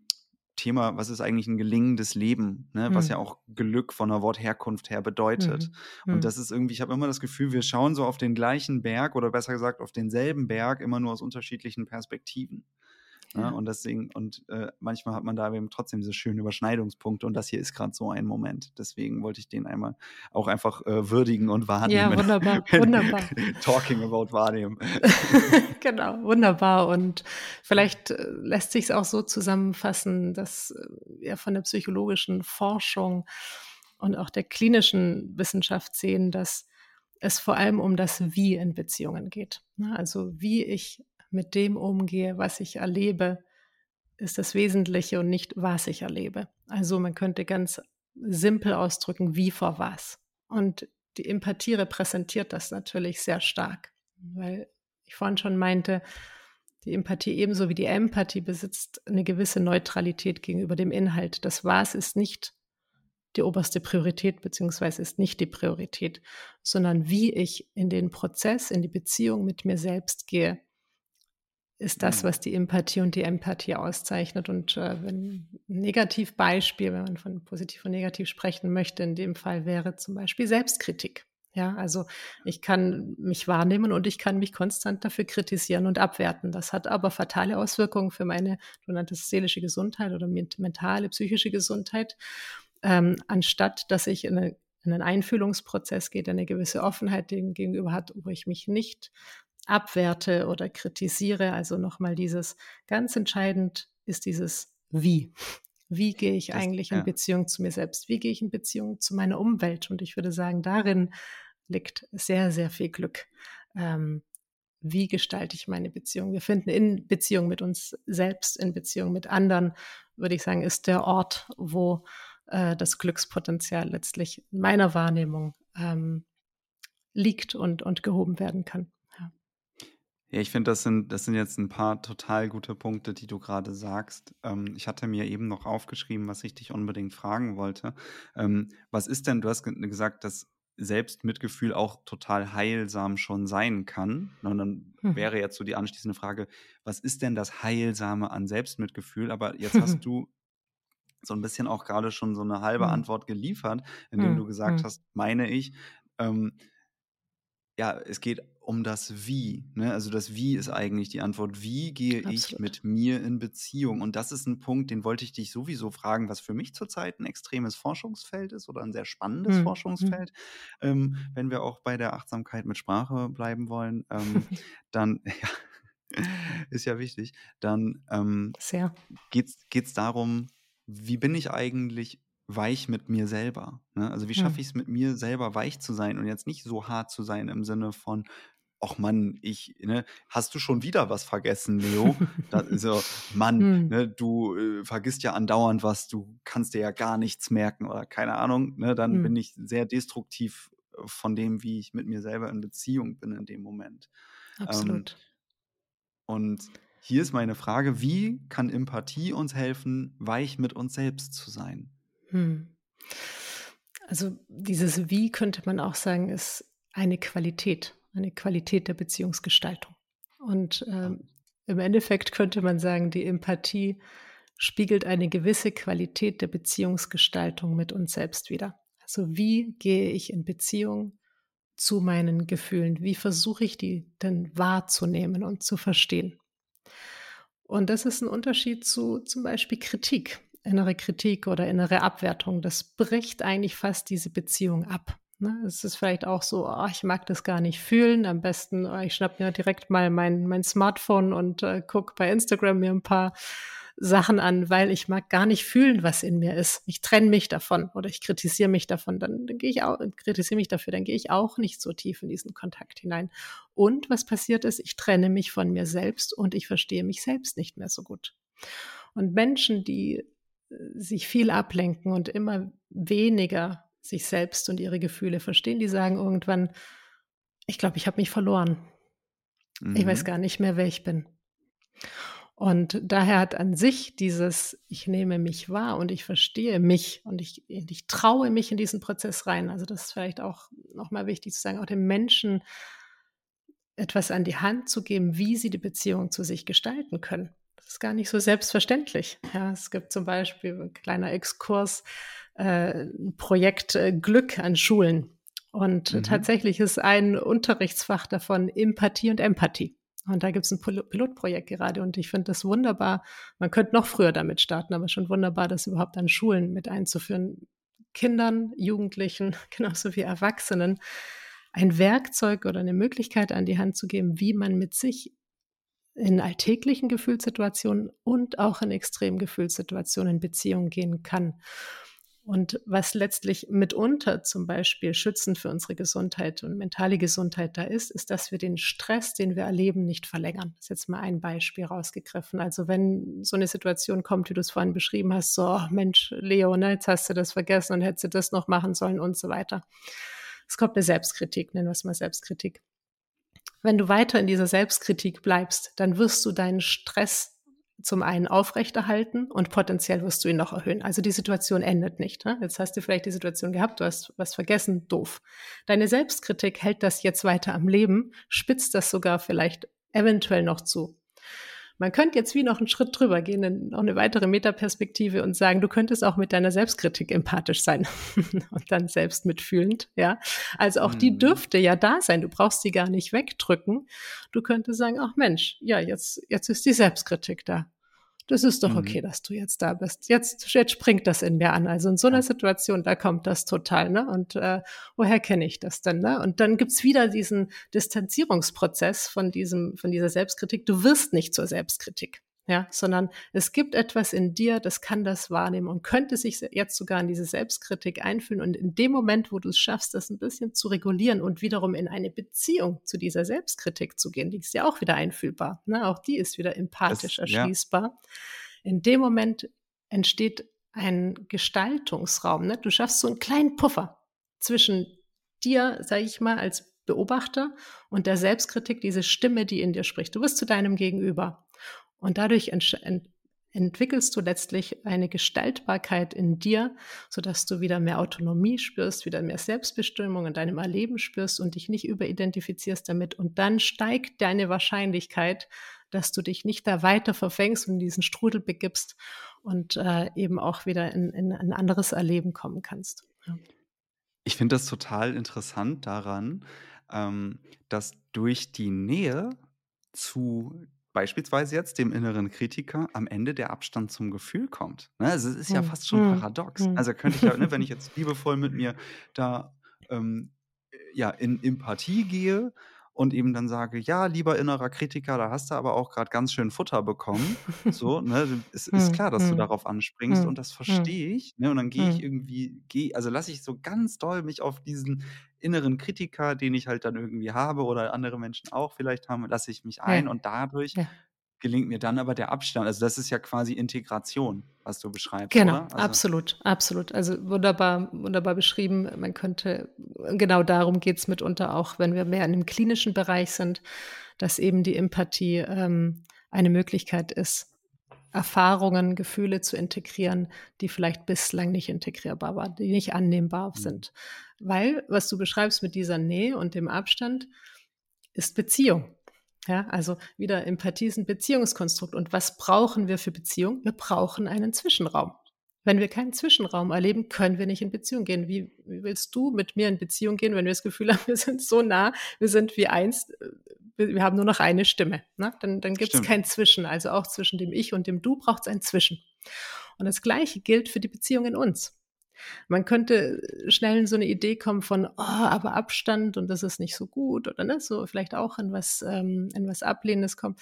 Thema, was ist eigentlich ein gelingendes Leben, ne? was Hm. ja auch Glück von der Wortherkunft her bedeutet. Mhm. Und das ist irgendwie, ich habe immer das Gefühl, wir schauen so auf den gleichen Berg oder besser gesagt auf denselben Berg, immer nur aus unterschiedlichen Perspektiven. Ne? Ja. Und deswegen, und äh, manchmal hat man da eben trotzdem diese schönen Überschneidungspunkte und das hier ist gerade so ein Moment. Deswegen wollte ich den einmal auch einfach äh, würdigen und wahrnehmen. Ja, wunderbar, *laughs* wunderbar. Talking about wahrnehmen. *laughs* genau, wunderbar. Und vielleicht äh, lässt sich es auch so zusammenfassen, dass äh, wir von der psychologischen Forschung und auch der klinischen Wissenschaft sehen, dass es vor allem um das Wie in Beziehungen geht. Ne? Also wie ich mit dem umgehe, was ich erlebe, ist das Wesentliche und nicht, was ich erlebe. Also man könnte ganz simpel ausdrücken, wie vor was. Und die Empathie repräsentiert das natürlich sehr stark, weil ich vorhin schon meinte, die Empathie ebenso wie die Empathie besitzt eine gewisse Neutralität gegenüber dem Inhalt. Das Was ist nicht die oberste Priorität, beziehungsweise ist nicht die Priorität, sondern wie ich in den Prozess, in die Beziehung mit mir selbst gehe, ist das, mhm. was die Empathie und die Empathie auszeichnet. Und äh, wenn ein Negativbeispiel, wenn man von positiv und negativ sprechen möchte, in dem Fall wäre zum Beispiel Selbstkritik. Ja, also ich kann mich wahrnehmen und ich kann mich konstant dafür kritisieren und abwerten. Das hat aber fatale Auswirkungen für meine, du nanntest seelische Gesundheit oder mentale, psychische Gesundheit. Ähm, anstatt dass ich in, eine, in einen Einfühlungsprozess gehe, der eine gewisse Offenheit dem gegenüber hat, wo ich mich nicht abwerte oder kritisiere. Also nochmal dieses, ganz entscheidend ist dieses Wie. Wie gehe ich das, eigentlich ja. in Beziehung zu mir selbst? Wie gehe ich in Beziehung zu meiner Umwelt? Und ich würde sagen, darin liegt sehr, sehr viel Glück. Ähm, wie gestalte ich meine Beziehung? Wir finden in Beziehung mit uns selbst, in Beziehung mit anderen, würde ich sagen, ist der Ort, wo äh, das Glückspotenzial letztlich in meiner Wahrnehmung ähm, liegt und, und gehoben werden kann. Ja, ich finde, das sind, das sind jetzt ein paar total gute Punkte, die du gerade sagst. Ähm, ich hatte mir eben noch aufgeschrieben, was ich dich unbedingt fragen wollte. Ähm, was ist denn, du hast gesagt, dass Selbstmitgefühl auch total heilsam schon sein kann. Und dann mhm. wäre jetzt so die anschließende Frage, was ist denn das Heilsame an Selbstmitgefühl? Aber jetzt hast *laughs* du so ein bisschen auch gerade schon so eine halbe mhm. Antwort geliefert, indem mhm. du gesagt hm. hast, meine ich, ähm, ja, es geht um das Wie. Ne? Also das Wie ist eigentlich die Antwort. Wie gehe Absolut. ich mit mir in Beziehung? Und das ist ein Punkt, den wollte ich dich sowieso fragen, was für mich zurzeit ein extremes Forschungsfeld ist oder ein sehr spannendes hm. Forschungsfeld. Ähm, wenn wir auch bei der Achtsamkeit mit Sprache bleiben wollen, ähm, *laughs* dann *laughs* ja, ist ja wichtig. Dann ähm, geht es darum, wie bin ich eigentlich weich mit mir selber. Ne? Also wie schaffe hm. ich es mit mir selber weich zu sein und jetzt nicht so hart zu sein im Sinne von, ach Mann, ich, ne, hast du schon wieder was vergessen, Leo? *laughs* das ist so, Mann, hm. ne, du äh, vergisst ja andauernd was, du kannst dir ja gar nichts merken oder keine Ahnung, ne, dann hm. bin ich sehr destruktiv äh, von dem, wie ich mit mir selber in Beziehung bin in dem Moment. Ähm, Absolut. Ähm, und hier ist meine Frage, wie kann Empathie uns helfen, weich mit uns selbst zu sein? Hm. Also dieses Wie könnte man auch sagen, ist eine Qualität, eine Qualität der Beziehungsgestaltung. Und ähm, im Endeffekt könnte man sagen, die Empathie spiegelt eine gewisse Qualität der Beziehungsgestaltung mit uns selbst wider. Also wie gehe ich in Beziehung zu meinen Gefühlen? Wie versuche ich die denn wahrzunehmen und zu verstehen? Und das ist ein Unterschied zu zum Beispiel Kritik innere Kritik oder innere Abwertung, das bricht eigentlich fast diese Beziehung ab. Ne? Es ist vielleicht auch so, oh, ich mag das gar nicht fühlen. Am besten, oh, ich schnapp mir direkt mal mein, mein Smartphone und äh, gucke bei Instagram mir ein paar Sachen an, weil ich mag gar nicht fühlen, was in mir ist. Ich trenne mich davon oder ich kritisiere mich davon, dann, dann gehe ich auch, kritisiere mich dafür, dann gehe ich auch nicht so tief in diesen Kontakt hinein. Und was passiert ist, ich trenne mich von mir selbst und ich verstehe mich selbst nicht mehr so gut. Und Menschen, die sich viel ablenken und immer weniger sich selbst und ihre Gefühle verstehen, die sagen irgendwann, ich glaube, ich habe mich verloren. Mhm. Ich weiß mhm. gar nicht mehr, wer ich bin. Und daher hat an sich dieses, ich nehme mich wahr und ich verstehe mich und ich, ich traue mich in diesen Prozess rein. Also das ist vielleicht auch nochmal wichtig zu sagen, auch dem Menschen etwas an die Hand zu geben, wie sie die Beziehung zu sich gestalten können ist gar nicht so selbstverständlich. Ja, es gibt zum Beispiel ein kleiner Exkurs, äh, Projekt äh, Glück an Schulen. Und mhm. tatsächlich ist ein Unterrichtsfach davon Empathie und Empathie. Und da gibt es ein Pilotprojekt gerade und ich finde das wunderbar. Man könnte noch früher damit starten, aber schon wunderbar, das überhaupt an Schulen mit einzuführen. Kindern, Jugendlichen, *laughs* genauso wie Erwachsenen ein Werkzeug oder eine Möglichkeit an die Hand zu geben, wie man mit sich in alltäglichen Gefühlssituationen und auch in extremen Gefühlssituationen in Beziehung gehen kann. Und was letztlich mitunter zum Beispiel schützend für unsere Gesundheit und mentale Gesundheit da ist, ist, dass wir den Stress, den wir erleben, nicht verlängern. Das ist jetzt mal ein Beispiel rausgegriffen. Also wenn so eine Situation kommt, wie du es vorhin beschrieben hast, so, oh Mensch, Leo, ne, jetzt hast du das vergessen und hättest du das noch machen sollen und so weiter. Es kommt eine Selbstkritik, nennen wir es mal Selbstkritik. Wenn du weiter in dieser Selbstkritik bleibst, dann wirst du deinen Stress zum einen aufrechterhalten und potenziell wirst du ihn noch erhöhen. Also die Situation endet nicht. Ne? Jetzt hast du vielleicht die Situation gehabt, du hast was vergessen, doof. Deine Selbstkritik hält das jetzt weiter am Leben, spitzt das sogar vielleicht eventuell noch zu. Man könnte jetzt wie noch einen Schritt drüber gehen, noch eine weitere Metaperspektive und sagen, du könntest auch mit deiner Selbstkritik empathisch sein *laughs* und dann selbst mitfühlend, ja. Also auch mhm. die dürfte ja da sein. Du brauchst sie gar nicht wegdrücken. Du könntest sagen, ach Mensch, ja, jetzt, jetzt ist die Selbstkritik da das ist doch okay, mhm. dass du jetzt da bist. Jetzt, jetzt springt das in mir an. Also in so einer Situation, da kommt das total, ne? Und äh, woher kenne ich das denn? Ne? Und dann gibt's wieder diesen Distanzierungsprozess von diesem, von dieser Selbstkritik. Du wirst nicht zur Selbstkritik ja, sondern es gibt etwas in dir, das kann das wahrnehmen und könnte sich jetzt sogar in diese Selbstkritik einfühlen. Und in dem Moment, wo du es schaffst, das ein bisschen zu regulieren und wiederum in eine Beziehung zu dieser Selbstkritik zu gehen, die ist ja auch wieder einfühlbar. Ne? Auch die ist wieder empathisch das, erschließbar. Ja. In dem Moment entsteht ein Gestaltungsraum. Ne? Du schaffst so einen kleinen Puffer zwischen dir, sage ich mal, als Beobachter und der Selbstkritik, diese Stimme, die in dir spricht. Du wirst zu deinem Gegenüber. Und dadurch ent ent entwickelst du letztlich eine Gestaltbarkeit in dir, sodass du wieder mehr Autonomie spürst, wieder mehr Selbstbestimmung in deinem Erleben spürst und dich nicht überidentifizierst damit. Und dann steigt deine Wahrscheinlichkeit, dass du dich nicht da weiter verfängst und in diesen Strudel begibst und äh, eben auch wieder in, in, ein anderes Erleben kommen kannst. Ja. Ich finde das total interessant daran, ähm, dass durch die Nähe zu beispielsweise jetzt dem inneren Kritiker am Ende der Abstand zum Gefühl kommt. Ne? Also es ist ja hm, fast schon hm, paradox. Hm. Also könnte ich ja, ne, wenn ich *laughs* jetzt liebevoll mit mir da ähm, ja, in Empathie gehe und eben dann sage, ja, lieber innerer Kritiker, da hast du aber auch gerade ganz schön Futter bekommen. So, *laughs* ne, es ist klar, dass du darauf anspringst und das verstehe ich. Ne, und dann gehe ich irgendwie, gehe, also lasse ich so ganz doll mich auf diesen inneren Kritiker, den ich halt dann irgendwie habe oder andere Menschen auch vielleicht haben, lasse ich mich ein ja. und dadurch ja. Gelingt mir dann aber der Abstand. Also das ist ja quasi Integration, was du beschreibst. Genau, also absolut, absolut. Also wunderbar, wunderbar beschrieben. Man könnte, genau darum geht es mitunter auch, wenn wir mehr in dem klinischen Bereich sind, dass eben die Empathie ähm, eine Möglichkeit ist, Erfahrungen, Gefühle zu integrieren, die vielleicht bislang nicht integrierbar waren, die nicht annehmbar mhm. sind. Weil, was du beschreibst mit dieser Nähe und dem Abstand, ist Beziehung. Ja, also wieder Empathie ist ein Beziehungskonstrukt. Und was brauchen wir für Beziehung? Wir brauchen einen Zwischenraum. Wenn wir keinen Zwischenraum erleben, können wir nicht in Beziehung gehen. Wie, wie willst du mit mir in Beziehung gehen, wenn wir das Gefühl *laughs* haben, wir sind so nah, wir sind wie eins, äh, wir haben nur noch eine Stimme. Ne? Dann, dann gibt es kein Zwischen. Also auch zwischen dem Ich und dem Du braucht es ein Zwischen. Und das Gleiche gilt für die Beziehung in uns. Man könnte schnell in so eine Idee kommen von, oh, aber Abstand und das ist nicht so gut oder ne, so vielleicht auch in was, ähm, in was Ablehnendes kommen.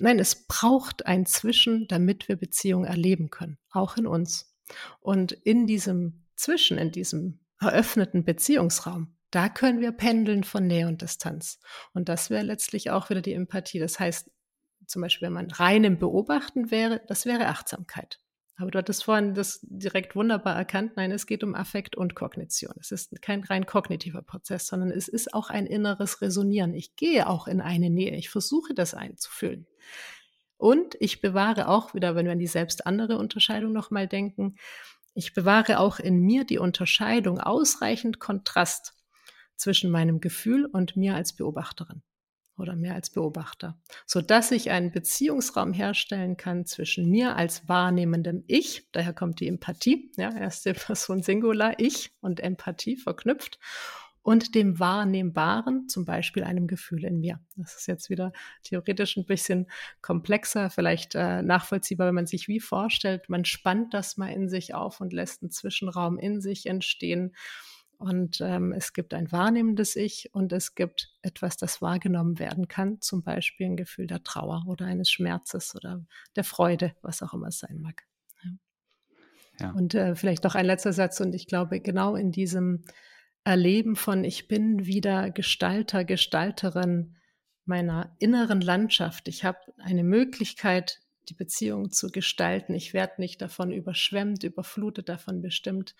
Nein, es braucht ein Zwischen, damit wir Beziehungen erleben können, auch in uns. Und in diesem Zwischen, in diesem eröffneten Beziehungsraum, da können wir pendeln von Nähe und Distanz. Und das wäre letztlich auch wieder die Empathie. Das heißt, zum Beispiel, wenn man rein im Beobachten wäre, das wäre Achtsamkeit. Aber du hattest vorhin das direkt wunderbar erkannt. Nein, es geht um Affekt und Kognition. Es ist kein rein kognitiver Prozess, sondern es ist auch ein inneres Resonieren. Ich gehe auch in eine Nähe. Ich versuche das einzufühlen. Und ich bewahre auch wieder, wenn wir an die selbst andere Unterscheidung nochmal denken, ich bewahre auch in mir die Unterscheidung ausreichend Kontrast zwischen meinem Gefühl und mir als Beobachterin oder mehr als Beobachter, so dass ich einen Beziehungsraum herstellen kann zwischen mir als wahrnehmendem Ich, daher kommt die Empathie, ja, erste Person Singular, Ich und Empathie verknüpft und dem Wahrnehmbaren, zum Beispiel einem Gefühl in mir. Das ist jetzt wieder theoretisch ein bisschen komplexer, vielleicht äh, nachvollziehbar, wenn man sich wie vorstellt, man spannt das mal in sich auf und lässt einen Zwischenraum in sich entstehen und ähm, es gibt ein wahrnehmendes Ich und es gibt etwas, das wahrgenommen werden kann, zum Beispiel ein Gefühl der Trauer oder eines Schmerzes oder der Freude, was auch immer es sein mag. Ja. Ja. Und äh, vielleicht noch ein letzter Satz. Und ich glaube, genau in diesem Erleben von, ich bin wieder Gestalter, Gestalterin meiner inneren Landschaft. Ich habe eine Möglichkeit, die Beziehung zu gestalten. Ich werde nicht davon überschwemmt, überflutet, davon bestimmt.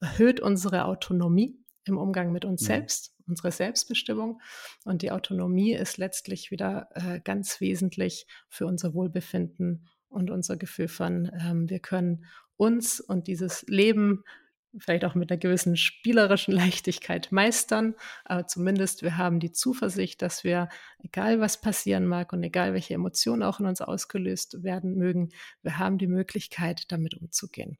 Erhöht unsere Autonomie im Umgang mit uns mhm. selbst, unsere Selbstbestimmung. Und die Autonomie ist letztlich wieder äh, ganz wesentlich für unser Wohlbefinden und unser Gefühl von, ähm, wir können uns und dieses Leben vielleicht auch mit einer gewissen spielerischen *laughs* Leichtigkeit meistern. Aber zumindest wir haben die Zuversicht, dass wir, egal was passieren mag und egal welche Emotionen auch in uns ausgelöst werden mögen, wir haben die Möglichkeit, damit umzugehen.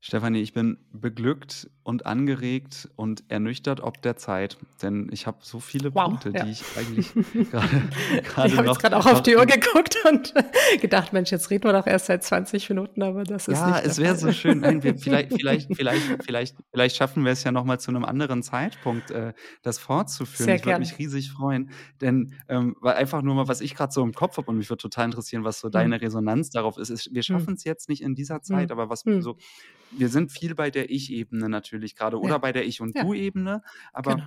Stefanie, ich bin beglückt und angeregt und ernüchtert ob der Zeit, denn ich habe so viele wow, Punkte, ja. die ich eigentlich *laughs* *laughs* gerade Ich habe jetzt gerade auch auf die Uhr geguckt und *laughs* gedacht, Mensch, jetzt reden wir doch erst seit 20 Minuten, aber das ist ja, es wäre so schön. Nein, wir, vielleicht, vielleicht, vielleicht, vielleicht, vielleicht schaffen wir es ja noch mal zu einem anderen Zeitpunkt, äh, das fortzuführen. Sehr ich würde mich riesig freuen, denn ähm, weil einfach nur mal, was ich gerade so im Kopf habe und mich würde total interessieren, was so hm. deine Resonanz darauf ist. ist wir hm. schaffen es jetzt nicht in dieser Zeit, hm. aber was so wir sind viel bei der Ich-Ebene natürlich gerade oder ja. bei der Ich- und ja. Du-Ebene, aber genau.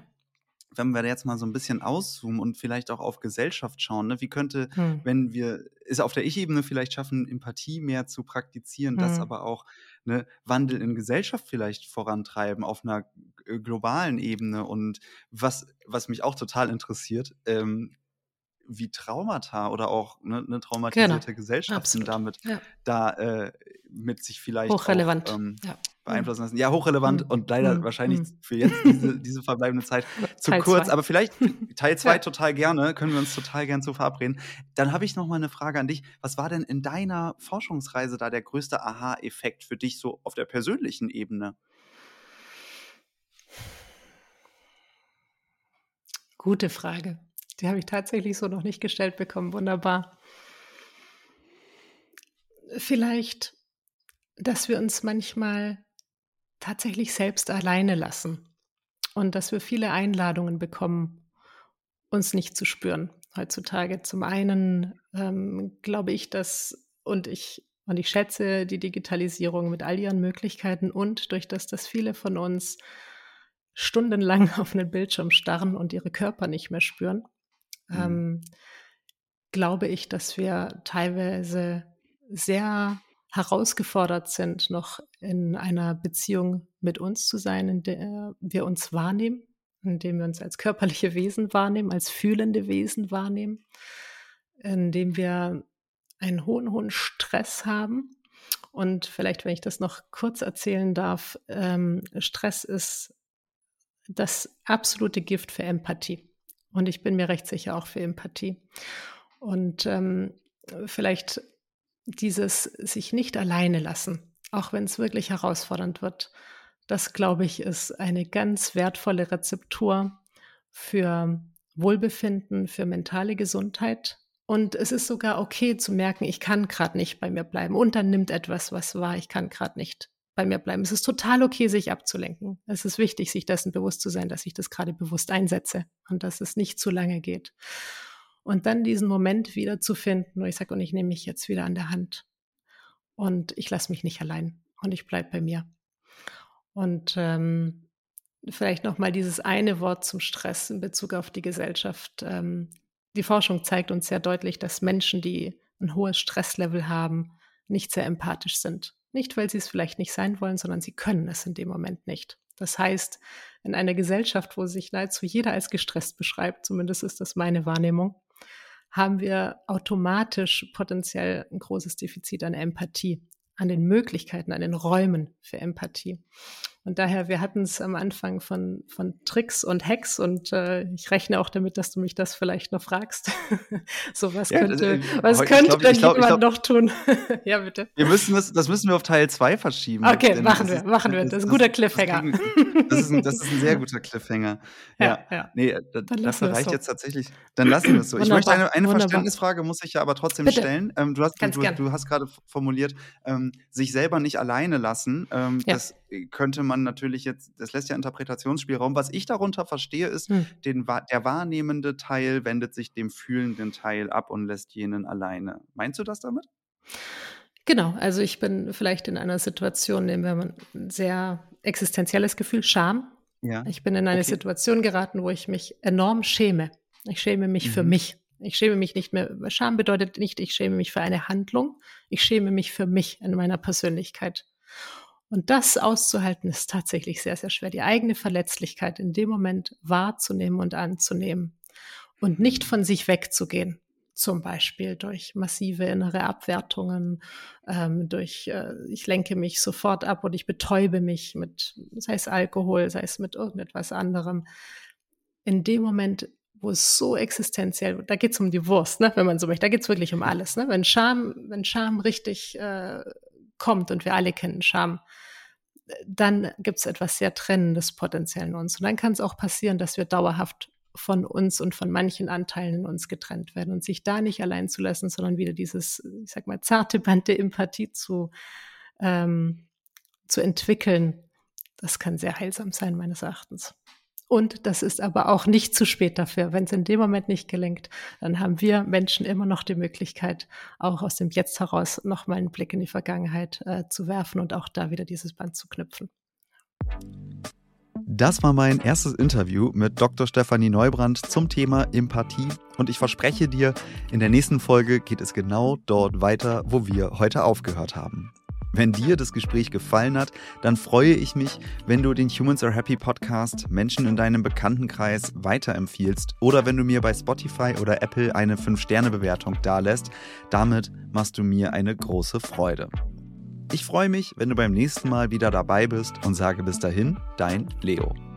wenn wir jetzt mal so ein bisschen auszoomen und vielleicht auch auf Gesellschaft schauen, ne, wie könnte, hm. wenn wir es auf der Ich-Ebene vielleicht schaffen, Empathie mehr zu praktizieren, hm. das aber auch ne, Wandel in Gesellschaft vielleicht vorantreiben auf einer globalen Ebene und was, was mich auch total interessiert, ähm, wie Traumata oder auch ne, eine traumatisierte genau. Gesellschaft damit ja. da äh, mit sich vielleicht hochrelevant auch, ähm, ja. beeinflussen lassen. Ja, hochrelevant mhm. und leider mhm. wahrscheinlich mhm. für jetzt diese, *laughs* diese verbleibende Zeit zu Teil kurz, zwei. aber vielleicht *laughs* Teil 2 ja. total gerne, können wir uns total gern zu verabreden. Dann habe ich noch mal eine Frage an dich. Was war denn in deiner Forschungsreise da der größte Aha-Effekt für dich so auf der persönlichen Ebene? Gute Frage. Die habe ich tatsächlich so noch nicht gestellt bekommen. Wunderbar. Vielleicht, dass wir uns manchmal tatsächlich selbst alleine lassen und dass wir viele Einladungen bekommen, uns nicht zu spüren heutzutage. Zum einen ähm, glaube ich, dass und ich und ich schätze die Digitalisierung mit all ihren Möglichkeiten und durch das, dass viele von uns stundenlang *laughs* auf einen Bildschirm starren und ihre Körper nicht mehr spüren, Mhm. ähm, glaube ich, dass wir teilweise sehr herausgefordert sind, noch in einer Beziehung mit uns zu sein, in der wir uns wahrnehmen, in dem wir uns als körperliche Wesen wahrnehmen, als fühlende Wesen wahrnehmen, in dem wir einen hohen, hohen Stress haben. Und vielleicht, wenn ich das noch kurz erzählen darf, ähm, Stress ist das absolute Gift für Empathie. Und ich bin mir recht sicher auch für Empathie. Und ähm, vielleicht dieses sich nicht alleine lassen, auch wenn es wirklich herausfordernd wird, das glaube ich ist eine ganz wertvolle Rezeptur für Wohlbefinden, für mentale Gesundheit. Und es ist sogar okay zu merken, ich kann gerade nicht bei mir bleiben. Und dann nimmt etwas, was war, ich kann gerade nicht bei mir bleiben. Es ist total okay, sich abzulenken. Es ist wichtig, sich dessen bewusst zu sein, dass ich das gerade bewusst einsetze und dass es nicht zu lange geht. Und dann diesen Moment wieder zu finden, wo ich sage, und ich nehme mich jetzt wieder an der Hand und ich lasse mich nicht allein und ich bleibe bei mir. Und ähm, vielleicht noch mal dieses eine Wort zum Stress in Bezug auf die Gesellschaft. Ähm, die Forschung zeigt uns sehr deutlich, dass Menschen, die ein hohes Stresslevel haben, nicht sehr empathisch sind. Nicht, weil sie es vielleicht nicht sein wollen, sondern sie können es in dem Moment nicht. Das heißt, in einer Gesellschaft, wo sich nahezu jeder als gestresst beschreibt, zumindest ist das meine Wahrnehmung, haben wir automatisch potenziell ein großes Defizit an Empathie, an den Möglichkeiten, an den Räumen für Empathie. Und daher, wir hatten es am Anfang von, von Tricks und Hacks und äh, ich rechne auch damit, dass du mich das vielleicht noch fragst. *laughs* so was ja, könnte, äh, was könnte glaub, denn glaub, jemand glaub, noch tun? *laughs* ja, bitte. Wir müssen das, das müssen wir auf Teil 2 verschieben. Okay, machen wir, ist, machen wir. Das ist ein guter Cliffhanger. *laughs* Das, ist ein, das ist ein sehr guter Cliffhanger. Ja, ja. ja. Nee, da, dafür reicht so. jetzt tatsächlich. Dann lassen wir es so. Ich möchte eine, eine Verständnisfrage, muss ich ja aber trotzdem bitte. stellen. Ähm, du hast, du, du, hast gerade formuliert, ähm, sich selber nicht alleine lassen. Ähm, ja. Das könnte man natürlich jetzt, das lässt ja Interpretationsspielraum. Was ich darunter verstehe, ist, hm. den, der wahrnehmende Teil wendet sich dem fühlenden Teil ab und lässt jenen alleine. Meinst du das damit? Genau, also ich bin vielleicht in einer Situation, nehmen wir mal ein sehr existenzielles Gefühl, Scham. Ja. Ich bin in eine Okay. Situation geraten, wo ich mich enorm schäme. Ich schäme mich für Mhm. mich. Ich schäme mich nicht mehr. Scham bedeutet nicht, ich schäme mich für eine Handlung. Ich schäme mich für mich in meiner Persönlichkeit. Und das auszuhalten ist tatsächlich sehr, sehr schwer. Die eigene Verletzlichkeit in dem Moment wahrzunehmen und anzunehmen und nicht von sich wegzugehen. Zum Beispiel durch massive innere Abwertungen, ähm, durch äh, ich lenke mich sofort ab und ich betäube mich mit, sei es Alkohol, sei es mit irgendetwas anderem. In dem Moment, wo es so existenziell, da geht es um die Wurst, ne, wenn man so möchte, da geht es wirklich um alles. Ne? Wenn Scham, wenn Scham richtig äh, kommt und wir alle kennen Scham, dann gibt es etwas sehr Trennendes potenziell in uns. Und dann kann es auch passieren, dass wir dauerhaft von uns und von manchen Anteilen in uns getrennt werden und sich da nicht allein zu lassen, sondern wieder dieses, ich sag mal, zarte Band der Empathie zu, ähm, zu entwickeln, das kann sehr heilsam sein, meines Erachtens. Und das ist aber auch nicht zu spät dafür. Wenn es in dem Moment nicht gelingt, dann haben wir Menschen immer noch die Möglichkeit, auch aus dem Jetzt heraus nochmal einen Blick in die Vergangenheit äh, zu werfen und auch da wieder dieses Band zu knüpfen. Das war mein erstes Interview mit Dr. Stefanie Neubrand zum Thema Empathie und ich verspreche dir, in der nächsten Folge geht es genau dort weiter, wo wir heute aufgehört haben. Wenn dir das Gespräch gefallen hat, dann freue ich mich, wenn du den Humans Are Happy Podcast Menschen in deinem Bekanntenkreis weiterempfiehlst oder wenn du mir bei Spotify oder Apple eine 5-Sterne-Bewertung dalässt. Damit machst du mir eine große Freude. Ich freue mich, wenn du beim nächsten Mal wieder dabei bist und sage bis dahin, dein Leo.